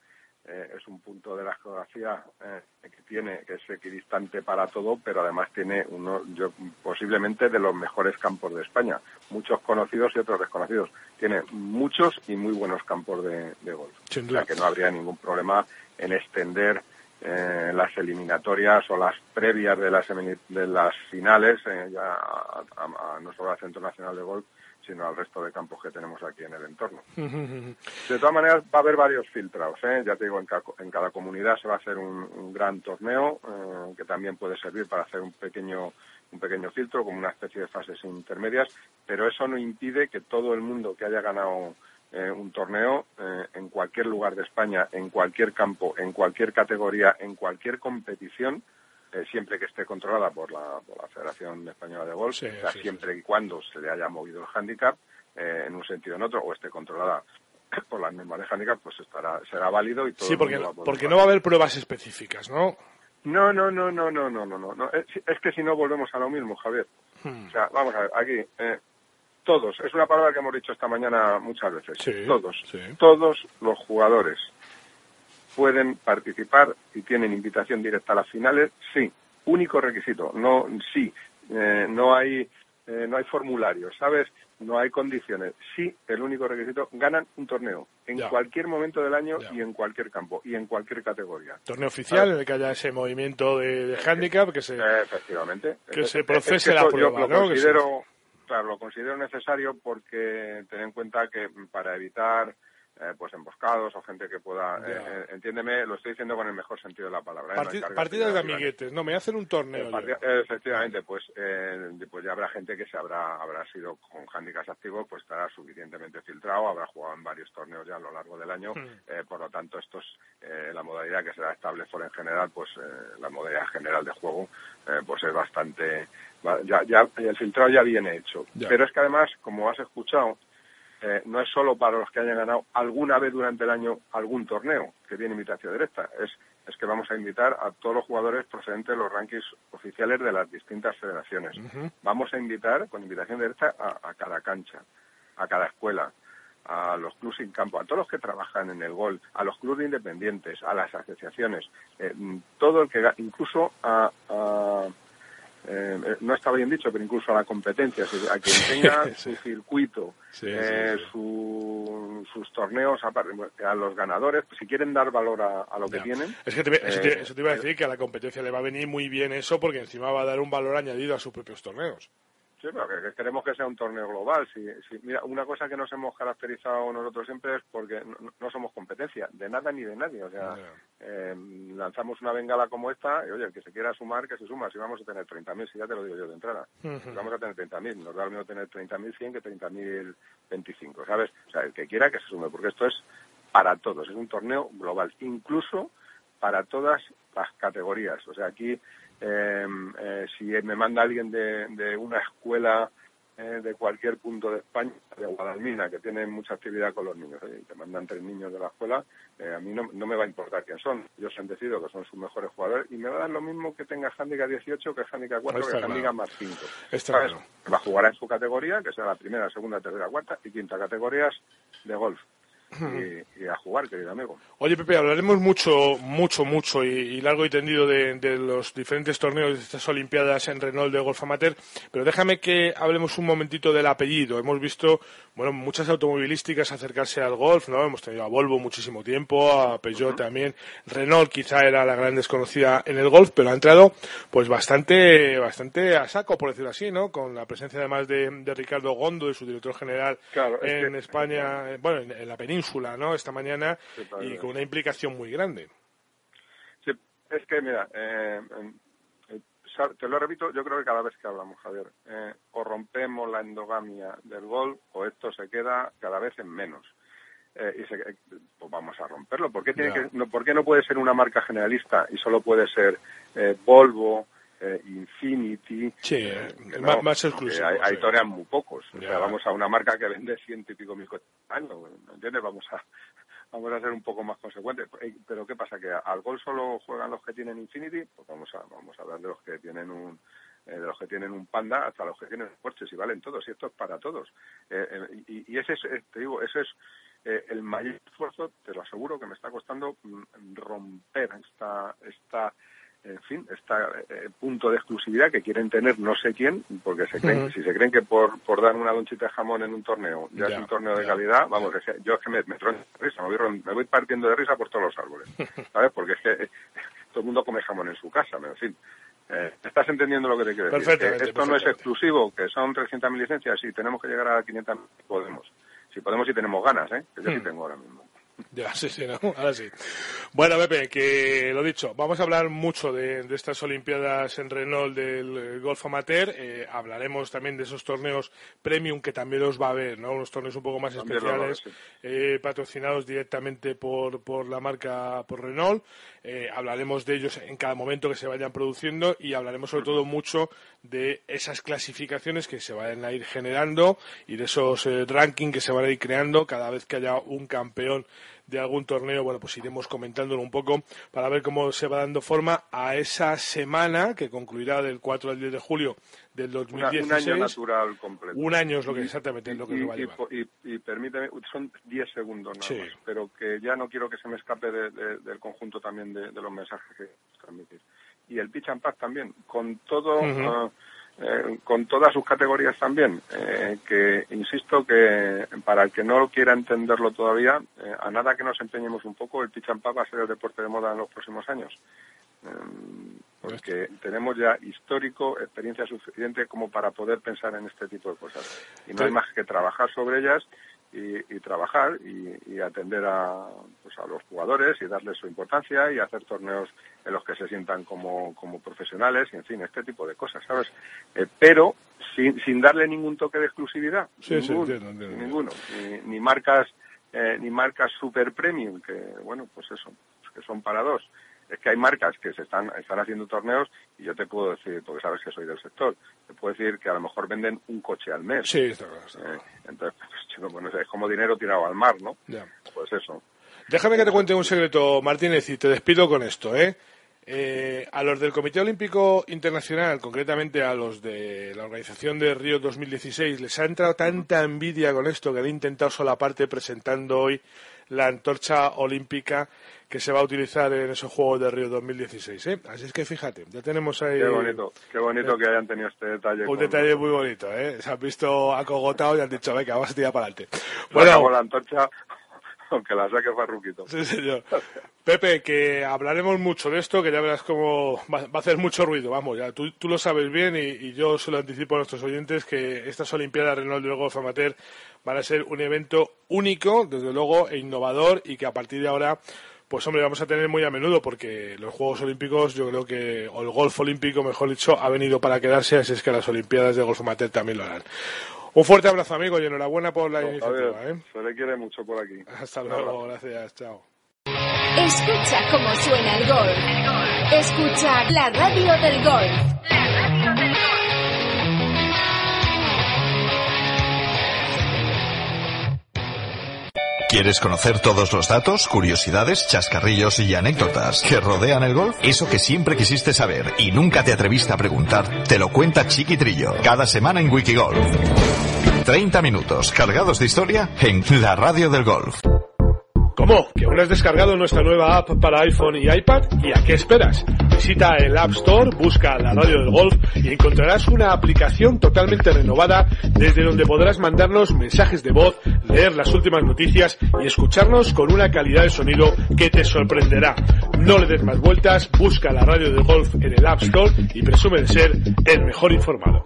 eh, es un punto de la geografía eh, que tiene, que es equidistante para todo, pero además tiene uno, yo, posiblemente de los mejores campos de España, muchos conocidos y otros desconocidos. Tiene muchos y muy buenos campos de, golf. O sea que no habría ningún problema en extender eh, las eliminatorias o las previas de las, de las finales ya a, a, nuestro Centro Nacional de Golf sino al resto de campos que tenemos aquí en el entorno. (laughs) De todas maneras, va a haber varios filtrados. ¿eh? Ya te digo, en, cada comunidad se va a hacer un, gran torneo eh, que también puede servir para hacer un pequeño un pequeño filtro, como una especie de fases intermedias, pero eso no impide que todo el mundo que haya ganado eh, un torneo en cualquier lugar de España, en cualquier campo, en cualquier categoría, en cualquier competición, eh, siempre que esté controlada por la, Federación Española de Golf, siempre y cuando se le haya movido el hándicap eh, en un sentido o en otro, o esté controlada por las mismas de hándicap, pues estará, será válido y todo
Sí, porque, porque no va a haber pruebas específicas, ¿no?
No, no, no, no, no, no, no, no. Es, es que si no volvemos a lo mismo, Javier. Hmm. O sea, vamos a ver, aquí, eh, todos, es una palabra que hemos dicho esta mañana muchas veces, todos, todos los jugadores pueden participar y tienen invitación directa a las finales, sí. Único requisito, no, sí. Eh, no hay eh, no hay formulario, ¿sabes? No hay condiciones. Sí, el único requisito, ganan un torneo. En cualquier momento del año y en cualquier campo y en cualquier categoría.
Torneo oficial en el que haya ese movimiento de, de handicap que se
efectivamente.
que se procese la prueba,
lo considero, claro, lo considero necesario porque ten en cuenta que para evitar eh, pues emboscados o gente que pueda, eh, eh, entiéndeme, lo estoy diciendo con el mejor sentido de la palabra.
partidas de amiguetes, no, me hacen un torneo.
efectivamente, pues, pues ya habrá gente que se habrá, habrá sido con handicaps activos, pues estará suficientemente filtrado, habrá jugado en varios torneos ya a lo largo del año, hmm. por lo tanto, esto es la modalidad que será estable for en general, pues la modalidad general de juego, pues es bastante, ya, ya, el filtrado ya viene hecho. Pero es que además, como has escuchado, eh, no es solo para los que hayan ganado alguna vez durante el año algún torneo que tiene invitación directa, es, es que vamos a invitar a todos los jugadores procedentes de los rankings oficiales de las distintas federaciones. Vamos a invitar con invitación directa a, cada cancha, a cada escuela, a los clubes sin campo, a todos los que trabajan en el gol, a los clubes independientes, a las asociaciones, eh, todo el que, incluso a eh, eh, no está bien dicho, pero incluso a la competencia, a quien (laughs) tenga su circuito, eh, sus torneos, a, los ganadores, si quieren dar valor a, lo que tienen.
Es que eso, te, iba a decir que a la competencia le va a venir muy bien eso, porque encima va a dar un valor añadido a sus propios torneos.
Sí, pero que, queremos que sea un torneo global. Si, mira, una cosa que nos hemos caracterizado nosotros siempre es porque no, somos competencia de nada ni de nadie. O sea, eh, lanzamos una bengala como esta y, oye, el que se quiera sumar, que se suma. Si vamos a tener 30.000, si ya te lo digo yo de entrada. Si vamos a tener 30.000, nos da lo mismo tener 30.100 que 30.025, ¿sabes? O sea, el que quiera que se sume, porque esto es para todos. Es un torneo global, incluso para todas las categorías. O sea, aquí si me manda alguien de, una escuela eh, de cualquier punto de España, de Guadalmina, que tiene mucha actividad con los niños, y te mandan tres niños de la escuela, eh, a mí no, me va a importar quién son. Ellos han decidido que son sus mejores jugadores y me va a dar lo mismo que tenga Handicap 18, que Handicap 4, que Handicap más 5. Va a jugar en su categoría, que sea la primera, segunda, tercera, cuarta y quinta categorías de golf y, a jugar, querido amigo.
Oye, Pepe, hablaremos mucho, mucho, mucho y, largo y tendido de, los diferentes torneos de estas Olimpiadas en Renault de Golf Amateur, pero déjame que hablemos un momentito del apellido. Hemos visto, bueno, muchas automovilísticas acercarse al golf, ¿no? Hemos tenido a Volvo muchísimo tiempo, a Peugeot también. Renault quizá era la gran desconocida en el golf, pero ha entrado, pues bastante, bastante a saco, por decirlo así, ¿no? Con la presencia además de, Ricardo Gondo, de su director general en España, eh, bueno, en la península ¿no? Esta mañana y con una implicación muy grande.
Sí, es que mira, eh, eh, te lo repito, yo creo que cada vez que hablamos, Javier, eh, o rompemos la endogamia del gol o esto se queda cada vez en menos. y pues vamos a romperlo. ¿Por qué, tiene que, no, ¿Por qué no puede ser una marca generalista y solo puede ser Volvo, eh, Infinity.
Sí, eh, más, exclusivo.
Hay, hay muy pocos. O sea, vamos a una marca que vende ciento y pico mil coches año, ¿entiendes? Vamos a, (laughs) vamos a ser un poco más consecuentes. Eh, pero ¿qué pasa? ¿Que al gol solo juegan los que tienen Infinity? Pues vamos a, vamos a hablar de los que tienen un de los que tienen un Panda hasta los que tienen Porsche, y valen todos, y esto es para todos. y, y, ese es, te digo, ese es el mayor esfuerzo, te lo aseguro, que me está costando mm, romper esta, esta en fin, este punto de exclusividad que quieren tener no sé quién, porque se creen, si se creen que por, por dar una lonchita de jamón en un torneo ya, es un torneo de calidad, vamos, yo es que me, me de risa, me voy, me voy, partiendo de risa por todos los árboles, (laughs) ¿sabes? Porque es que eh, todo el mundo come jamón en su casa, en fin. Eh, ¿Estás entendiendo lo que te quiero decir? esto no es exclusivo, que son 300.000 licencias, si tenemos que llegar a 500.000 podemos. Si podemos y tenemos ganas, ¿eh? Que yo sí hmm. tengo ahora mismo.
Ya, (laughs) sí, sí, ¿no? Ahora sí. Bueno, Pepe, que lo dicho, vamos a hablar mucho de, estas Olimpiadas en Renault del eh, golf amateur. Eh, hablaremos también de esos torneos premium que también los va a haber, ¿no? Unos torneos un poco más especiales, eh, patrocinados directamente por, por la marca, por Renault. Hablaremos de ellos en cada momento que se vayan produciendo y hablaremos sobre todo mucho de esas clasificaciones que se vayan a ir generando y de esos rankings que se van a ir creando cada vez que haya un campeón de algún torneo, bueno, pues iremos comentándolo un poco para ver cómo se va dando forma a esa semana que concluirá del 4 al 10 de julio del 2016. un
año natural completo.
Un año es lo que exactamente es lo que
y,
va a llevar.
Y, permíteme, son 10 segundos nada más, pero que ya no quiero que se me escape del conjunto también de, los mensajes que transmitir. Y el pitch and pass también, con todo... Eh, con todas sus categorías también, eh, que insisto que para el que no quiera entenderlo todavía, eh, a nada que nos empeñemos un poco, el pitch and va a ser el deporte de moda en los próximos años. porque tenemos ya histórico, experiencia suficiente como para poder pensar en este tipo de cosas. Y no hay más que trabajar sobre ellas y, trabajar y, atender a, pues a los jugadores y darles su importancia y hacer torneos en los que se sientan como, como profesionales y en fin, este tipo de cosas, ¿sabes? Eh, pero sin, sin darle ningún toque de exclusividad, ninguno, Ni, marcas eh, ni marcas super premium que bueno pues eso que son para dos es que hay marcas que se están, están haciendo torneos y yo te puedo decir, porque sabes que soy del sector, te puedo decir que a lo mejor venden un coche al mes.
Sí, está
eh, entonces, (laughs) pues, es como dinero tirado al mar, ¿no? Pues eso.
Déjame que te cuente un secreto, Martínez, y te despido con esto, ¿eh? Eh, a los del Comité Olímpico Internacional, concretamente a los de la organización de Río 2016, les ha entrado tanta envidia con esto que han intentado solaparte presentando hoy la antorcha olímpica que se va a utilizar en esos Juegos de Río 2016. ¿eh? Así es que fíjate, ya tenemos ahí...
Qué bonito, qué bonito que hayan tenido este detalle.
Un detalle muy bonito, ¿eh? Se han visto acogotado y han dicho, venga, vamos a tirar para adelante.
Bueno, la antorcha (laughs) aunque la saque Farruquito.
Sí, señor. Pepe, que hablaremos mucho de esto, que ya verás cómo va, a hacer mucho ruido. Vamos, ya tú, tú lo sabes bien y, yo se lo anticipo a nuestros oyentes que estas Olimpiadas Renault del Golf Amateur van a ser un evento único, desde luego, e innovador y que a partir de ahora pues hombre, vamos a tener muy a menudo porque los Juegos Olímpicos, yo creo que, o el golf olímpico, mejor dicho, ha venido para quedarse, así es que las Olimpiadas de Golf Amateur también lo harán. Un fuerte abrazo, amigo, y enhorabuena por la iniciativa. ¿eh?
Se le quiere mucho por aquí.
Hasta luego, gracias, chao.
Escucha cómo suena el golf. Escucha la radio del golf. La radio del golf.
¿Quieres conocer todos los datos, curiosidades, chascarrillos y anécdotas que rodean el golf? Eso que siempre quisiste saber y nunca te atreviste a preguntar, te lo cuenta Chiquitrillo cada semana en Wikigolf. 30 minutos cargados de historia en la radio del golf.
¿Cómo? ¿Que aún has descargado nuestra nueva app para iPhone y iPad? ¿Y a qué esperas? Visita el App Store, busca la radio del golf y encontrarás una aplicación totalmente renovada desde donde podrás mandarnos mensajes de voz, leer las últimas noticias y escucharnos con una calidad de sonido que te sorprenderá. No le des más vueltas, busca la radio del golf en el App Store y presume de ser el mejor informado.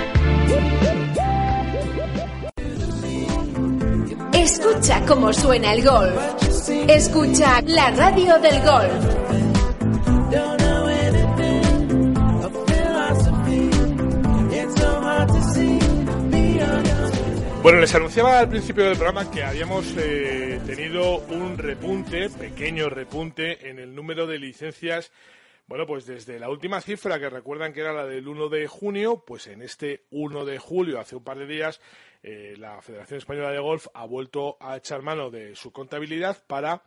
Escucha cómo suena el golf. Escucha la radio del golf.
Bueno, les anunciaba al principio del programa que habíamos eh, tenido un repunte, pequeño repunte, en el número de licencias. Bueno, pues desde la última cifra, que recuerdan que era la del 1 de junio, pues en este 1 de julio, hace un par de días, eh, la Federación Española de Golf ha vuelto a echar mano de su contabilidad para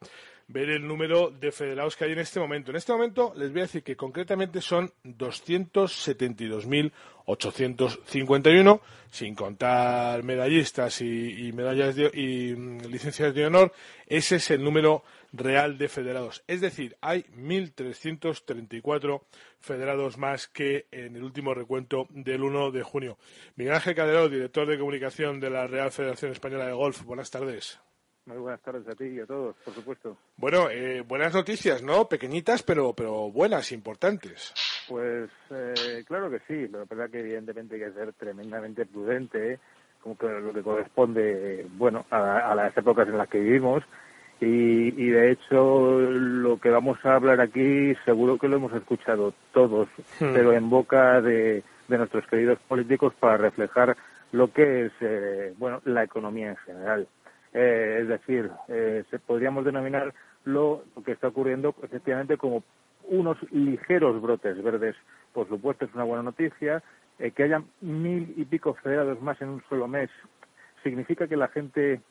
ver el número de federados que hay en este momento. En este momento les voy a decir que concretamente son 272.851, sin contar medallistas y, medallas y mm, licencias de honor. Ese es el número real de federados. Es decir, hay 1.334 federados más que en el último recuento del 1 de junio. Miguel Ángel Calderón, director de comunicación de la Real Federación Española de Golf. Buenas tardes.
Muy buenas tardes a ti y a todos, por supuesto.
Bueno, eh, buenas noticias, ¿no? Pequeñitas, pero, pero buenas, importantes.
Pues eh, claro que sí, pero es verdad que evidentemente hay que ser tremendamente prudente, como que lo que corresponde, bueno, a, las épocas en las que vivimos. Y, y, de hecho lo que vamos a hablar aquí seguro que lo hemos escuchado todos, hmm. pero en boca de, de, nuestros queridos políticos para reflejar lo que es, eh, bueno, la economía en general. Eh, es decir, eh, se podríamos denominar lo, que está ocurriendo efectivamente como unos ligeros brotes verdes. Por supuesto, es una buena noticia. Eh, que haya mil y pico federados más en un solo mes significa que la gente,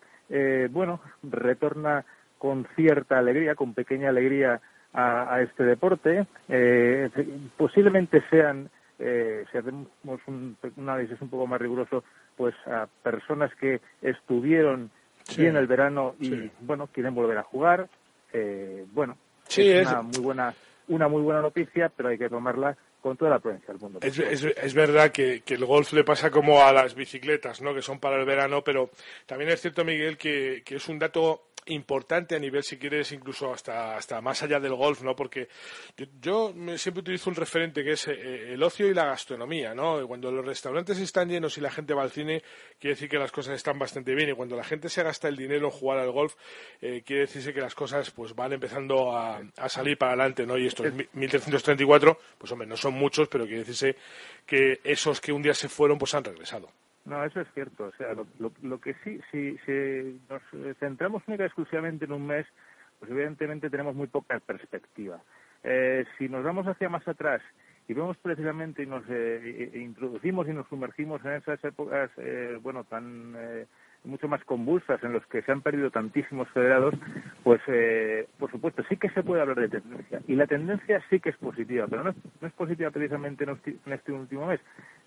bueno, retorna con cierta alegría, con pequeña alegría a, este deporte. posiblemente sean, si hacemos un, un análisis un poco más riguroso, pues a personas que estuvieron sí. en el verano y bueno quieren volver a jugar eh, bueno es, una muy buena una muy buena noticia pero hay que tomarla con toda la prudencia del mundo.
Es, es, verdad que, que, el golf le pasa como a las bicicletas, ¿no? que son para el verano, pero también es cierto, Miguel, que, que es un dato importante a nivel, si quieres, incluso hasta, hasta más allá del golf, ¿no? Porque yo, siempre utilizo un referente que es eh, el ocio y la gastronomía, ¿no? Cuando los restaurantes están llenos y la gente va al cine, quiere decir que las cosas están bastante bien. Y cuando la gente se gasta el dinero en jugar al golf, eh, quiere decirse que las cosas pues van empezando a, a salir para adelante, ¿no? Y estos 1.334, pues hombre, no son muchos, pero quiere decirse que esos que un día se fueron, pues han regresado.
No, eso es cierto. O sea, lo, lo, que sí, si, si nos centramos única exclusivamente en un mes, pues evidentemente tenemos muy poca perspectiva. Eh, si nos vamos hacia más atrás y vemos precisamente y nos eh, introducimos y nos sumergimos en esas épocas, eh, bueno, tan mucho más convulsas, en los que se han perdido tantísimos federados, pues eh, por supuesto sí que se puede hablar de tendencia. Y la tendencia sí que es positiva, pero no es, no es positiva precisamente en este último mes,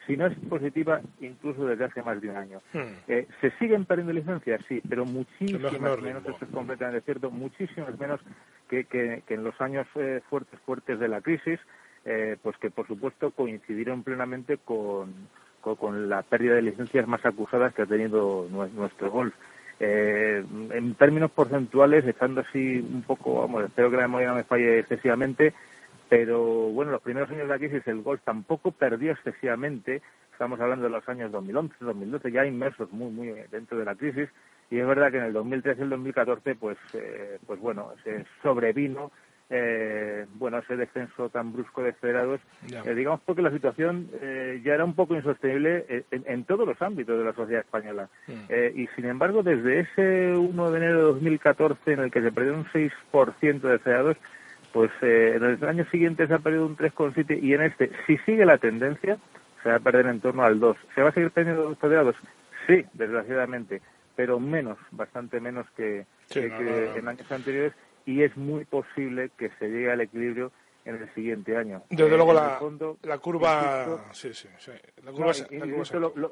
sino es positiva incluso desde hace más de un año.
Hmm.
Eh, ¿Se siguen perdiendo licencias? Sí, pero muchísimas menos, esto es completamente cierto, muchísimas menos que, que, en los años eh, fuertes, fuertes de la crisis, eh, pues que por supuesto coincidieron plenamente con, con, la pérdida de licencias más acusadas que ha tenido nuestro golf. Eh, en términos porcentuales, echando así un poco, vamos, espero que la memoria no me falle excesivamente, pero bueno, los primeros años de la crisis el golf tampoco perdió excesivamente, estamos hablando de los años 2011, 2012, ya inmersos muy, muy dentro de la crisis, y es verdad que en el 2013 y el 2014, pues, eh, pues bueno, se sobrevino eh, bueno, ese descenso tan brusco de federados, eh, digamos porque la situación eh, ya era un poco insostenible eh, en, todos los ámbitos de la sociedad española. Mm. y sin embargo, desde ese 1 de enero de 2014 en el que se perdió un 6% de federados, pues en el año siguiente se ha perdido un 3,7% y en este, si sigue la tendencia, se va a perder en torno al 2%. ¿Se va a seguir perdiendo los federados? Sí, desgraciadamente, pero menos, bastante menos que, en años anteriores y es muy posible que se llegue al equilibrio en el siguiente año.
Desde luego la, la curva, sí, sí, sí. La curva,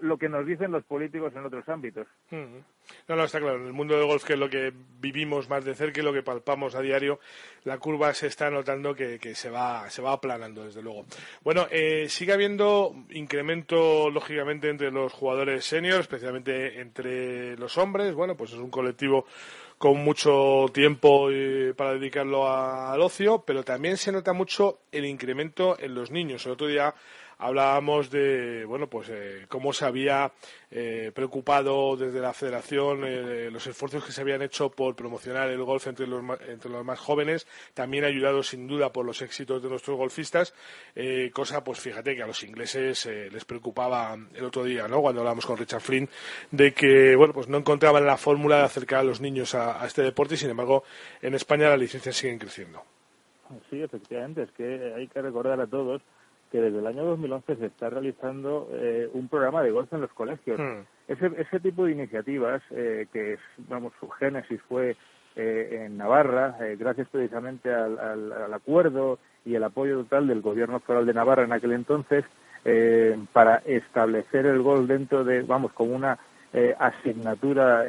lo, que nos dicen los políticos en otros ámbitos.
No, no, está claro. En el mundo del golf, que es lo que vivimos más de cerca y lo que palpamos a diario, la curva se está notando que, se, va, se va aplanando, desde luego. Bueno, eh, sigue habiendo incremento, lógicamente, entre los jugadores seniors, especialmente entre los hombres. Bueno, pues es un colectivo con mucho tiempo para dedicarlo al ocio, pero también se nota mucho el incremento en los niños. El otro día hablábamos de bueno pues eh, cómo se había eh, preocupado desde la federación eh, los esfuerzos que se habían hecho por promocionar el golf entre los entre los más jóvenes también ayudado sin duda por los éxitos de nuestros golfistas cosa pues fíjate que a los ingleses les preocupaba el otro día no cuando hablábamos con Richard Flynn de que bueno pues no encontraban la fórmula de acercar a los niños a, a este deporte y sin embargo en España las licencias siguen creciendo.
Sí efectivamente es que hay que recordar a todos que desde el año 2011 se está realizando eh, un programa de golf en los colegios. Hmm. Ese, ese tipo de iniciativas, eh, que vamos, su génesis fue eh, en Navarra, gracias precisamente al, al, acuerdo y el apoyo total del gobierno federal de Navarra en aquel entonces, para establecer el golf dentro de, vamos, como una asignatura,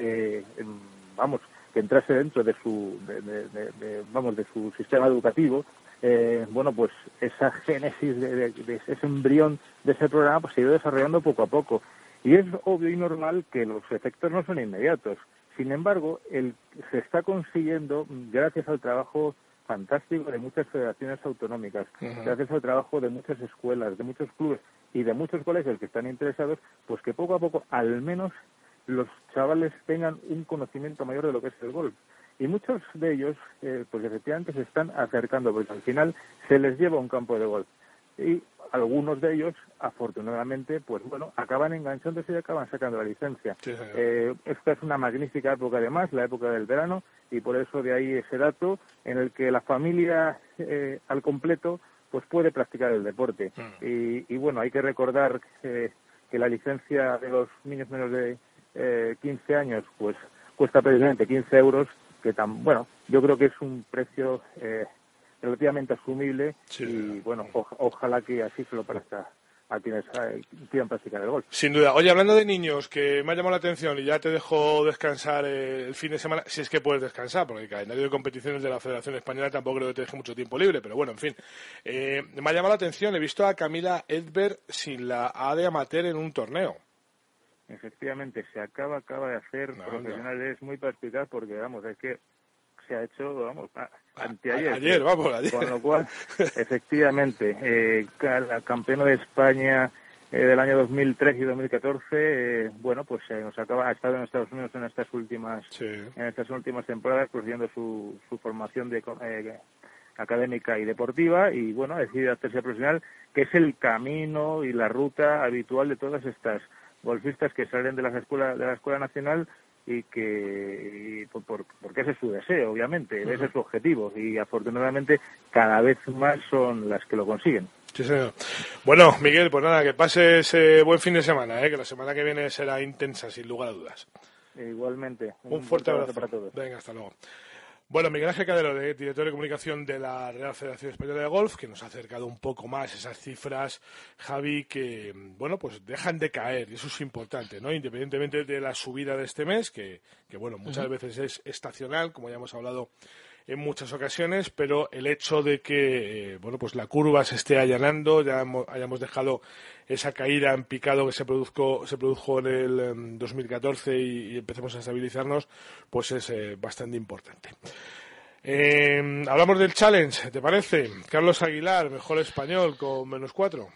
vamos, que entrase dentro de su, de, vamos, de su sistema educativo, eh, bueno, pues esa (laughs) génesis de, ese embrión de ese programa pues se ha ido desarrollando poco a poco. Y es obvio y normal que los efectos no son inmediatos. Sin embargo, el, se está consiguiendo gracias al trabajo fantástico de muchas federaciones autonómicas, gracias al trabajo de muchas escuelas, de muchos clubes y de muchos colegios que están interesados, pues que poco a poco al menos los chavales tengan un conocimiento mayor de lo que es el golf. Muchos de ellos, eh, pues efectivamente se están acercando, porque al final se les lleva un campo de golf. Y algunos de ellos, afortunadamente, pues bueno, acaban enganchándose y acaban sacando la licencia. eh, esta es una magnífica época además, la época del verano, y por eso de ahí ese dato en el que la familia eh, al completo pues puede practicar el deporte. Mm. Y, y, bueno, hay que recordar que, que la licencia de los niños menos de eh, 15 años pues cuesta precisamente 15 euros que tan, bueno, yo creo que es un precio eh, relativamente asumible y bueno, ojalá que así se lo parezca a quienes eh, quieran practicar el golf.
Sin duda. Oye, hablando de niños, que me ha llamado la atención y ya te dejo descansar eh, el fin de semana, si es que puedes descansar, porque el calendario de competiciones de la Federación Española tampoco creo que te deje mucho tiempo libre, pero bueno, en fin. me ha llamado la atención, he visto a Camila Edberg sin la A de amateur en un torneo.
Efectivamente, se acaba, acaba de hacer profesional. Es muy perspicaz porque, vamos, es que se ha hecho, vamos, anteayer.
Ayer, vamos, ayer.
Con lo cual, (laughs) efectivamente, eh, campeona de España eh, del año 2013 y 2014, eh, bueno, pues se nos acaba, ha estado en Estados Unidos en estas últimas, en estas últimas temporadas, procediendo su, su formación de, eh, académica y deportiva y bueno, ha decidido hacerse profesional, que es el camino y la ruta habitual de todas estas golfistas que salen de la escuela de la escuela nacional y que porque ese es su deseo obviamente ese es su objetivo y afortunadamente cada vez más son las que lo consiguen
Sí, señor. Bueno, Miguel, pues nada, que pases buen fin de semana, ¿eh? que la semana que viene será intensa, sin lugar a dudas.
Igualmente.
Un, fuerte abrazo.
para todos.
Venga, hasta luego. Bueno, Miguel Ángel Cadero, de, director de comunicación de la Real Federación Española de Golf, que nos ha acercado un poco más esas cifras, Javi, que, bueno, pues dejan de caer, y eso es importante, ¿no? Independientemente de la subida de este mes, que, que bueno, muchas veces es estacional, como ya hemos hablado en muchas ocasiones, pero el hecho de que eh, bueno pues la curva se esté allanando, ya hayamos dejado esa caída en picado que se produjo, se produjo en el 2014 y, empecemos a estabilizarnos, pues es eh, bastante importante. Eh, hablamos del challenge, ¿te parece? Carlos Aguilar, mejor español con menos cuatro.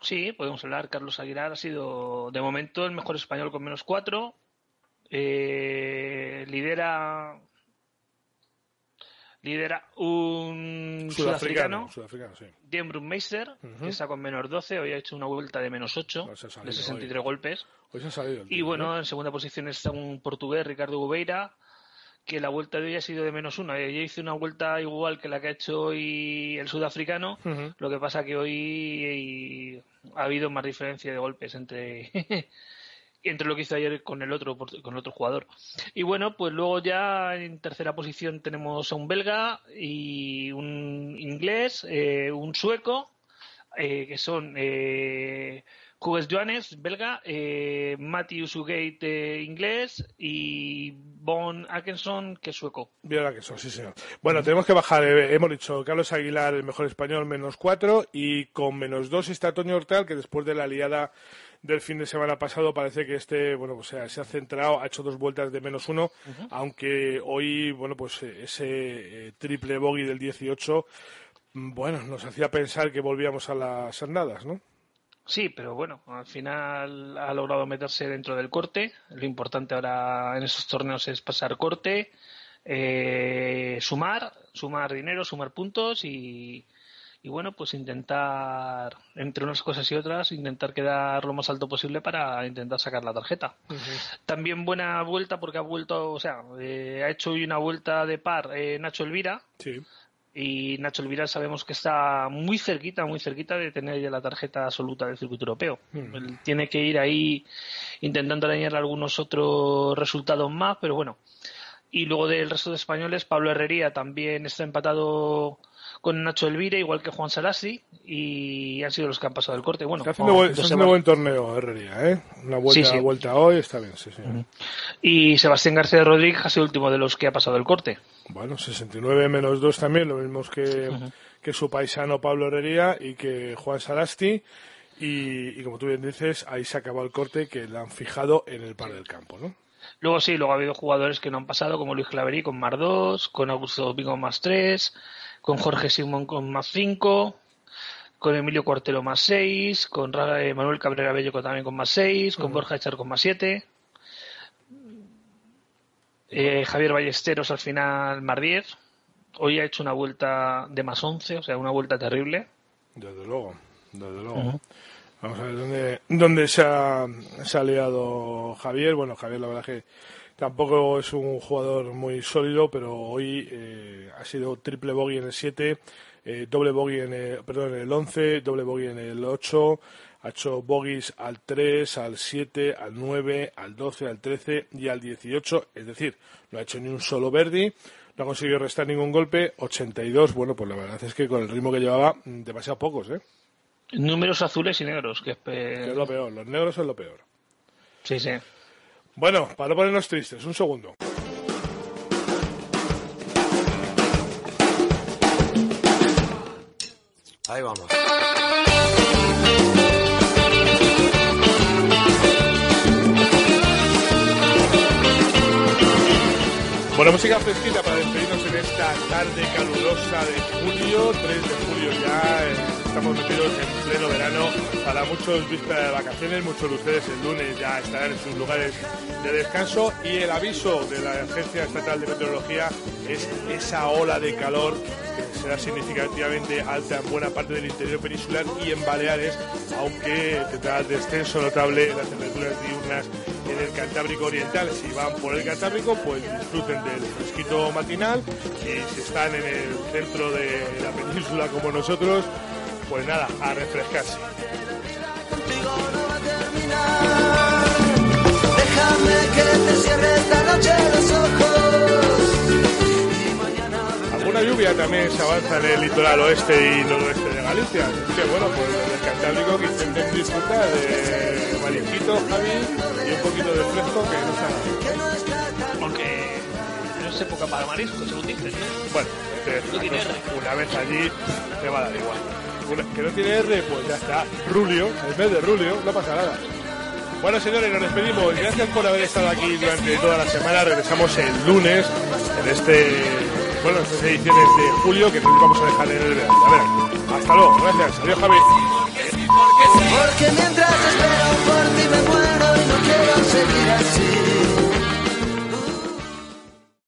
Sí, podemos hablar. Carlos Aguilar ha sido de momento el mejor español con menos cuatro. lidera lidera un sudafricano,
sudafricano, sí.
Meister, que está con menos 12, hoy ha hecho una vuelta de menos 8, de 63 golpes. y bueno, en segunda posición está un portugués, Ricardo Gubeira, que la vuelta de hoy ha sido de menos 1. Yo hice una vuelta igual que la que ha hecho hoy el sudafricano, lo que pasa que hoy ha habido más diferencia de golpes entre entre lo que hizo ayer con el otro con el otro jugador. Y bueno, pues luego ya en tercera posición tenemos a un belga y un inglés, eh, un sueco, eh, que son eh, Joanes, belga, eh, Matthew Ugate, inglés, y Bon Atkinson, que es sueco.
Bien Atkinson, sí, señor. Bueno, tenemos que bajar. hemos dicho Carlos Aguilar, el mejor español, menos cuatro, y con menos dos está Toño Hortal, que después de la liada del fin de semana pasado parece que este bueno pues se ha centrado ha hecho dos vueltas de menos uno aunque hoy bueno pues ese eh, triple bogey del 18 mm, bueno nos hacía pensar que volvíamos a las andadas no
Sí, pero bueno, al final ha logrado meterse dentro del corte. Lo importante ahora en esos torneos es pasar corte, eh, sumar, sumar dinero, sumar puntos y, y bueno, pues intentar, entre unas cosas y otras, intentar quedar lo más alto posible para intentar sacar la tarjeta. También buena vuelta porque ha vuelto, o sea, eh, ha hecho hoy una vuelta de par eh, Nacho Elvira.
Sí.
Y Nacho Elvira sabemos que está muy cerquita, muy cerquita de tener ya la tarjeta absoluta del circuito europeo. tiene que ir ahí intentando añadir algunos otros resultados más, pero bueno. Y luego del resto de españoles, Pablo Herrería también está empatado con Nacho Elvira, igual que Juan Salasi, y han sido los que han pasado el corte. Bueno,
está haciendo, buen, buen torneo Herrería, ¿eh? Una vuelta, vuelta hoy, está bien, sí, sí.
Y Sebastián García Rodríguez ha sido el último de los que ha pasado el corte.
Bueno, 69 menos 2 también, lo mismo que, que su paisano Pablo Herrería y que Juan Salasti. Y, como tú bien dices, ahí se acabó el corte que le han fijado en el par del campo, ¿no?
Luego sí, luego ha habido jugadores que no han pasado, como Luis Claverí con más 2, con Augusto Vigo más 3, con Jorge Simón con más 5, con Emilio Cortelo más 6, con eh, Manuel Cabrera Bello también con más 6, con Borja Echar con más 7. Eh, Javier Ballesteros al final más 10. Hoy ha hecho una vuelta de más 11, o sea, una vuelta terrible.
Desde luego, desde luego. Vamos a ver dónde, dónde se, ha, se ha liado Javier. Bueno, Javier, la verdad que Tampoco es un jugador muy sólido, pero hoy eh, ha sido triple bogey en el 7, eh, doble bogey en el, perdón, en el 11, doble bogey en el 8, ha hecho bogies al 3, al 7, al 9, al 12, al 13 y al 18, es decir, no ha hecho ni un solo verdi, no ha conseguido restar ningún golpe, 82, bueno, pues la verdad es que con el ritmo que llevaba, mm, demasiado pocos, ¿eh?
Números azules y negros, que es,
que es lo peor, los negros son lo peor.
Sí, sí.
Bueno, para no ponernos tristes, un segundo.
Ahí vamos.
Bueno, música fresquita para despedirnos en esta tarde calurosa de julio, 3 de julio ya. Eh, estamos metidos en pleno verano. Para muchos víspera de vacaciones, muchos de ustedes el lunes ya estarán en sus lugares de descanso y el aviso de la Agencia Estatal de Meteorología es esa ola de calor que será significativamente alta en buena parte del interior peninsular y en Baleares, aunque tendrá descenso notable en las temperaturas diurnas en el Cantábrico Oriental. Si van por el Cantábrico, pues disfruten del fresquito matinal y si están en el centro de la península como nosotros, pues nada, a refrescarse. Déjame
que te cierre esta noche los ojos.
Alguna lluvia también se avanza en el litoral oeste y noroeste de Galicia. Así que bueno, pues el Cantábrico disfrutar de marisquito, Javi, y un poquito de fresco que no está.
Porque no es época para marisco, según dicen, ¿no?
Bueno, este es
No
una
tiene. R.
una vez allí te va a dar igual. Una- que no tiene R, pues ya está. Rulio, el mes de Rulio, no pasa nada. Bueno, señores, nos despedimos. Gracias por haber estado aquí durante toda la semana. Regresamos el lunes en este, bueno, estas ediciones de julio que nos vamos a dejar en el verano. A ver, hasta luego. Gracias. Adiós, Javi.
Porque mientras espero por ti me muero y no quiero seguir así.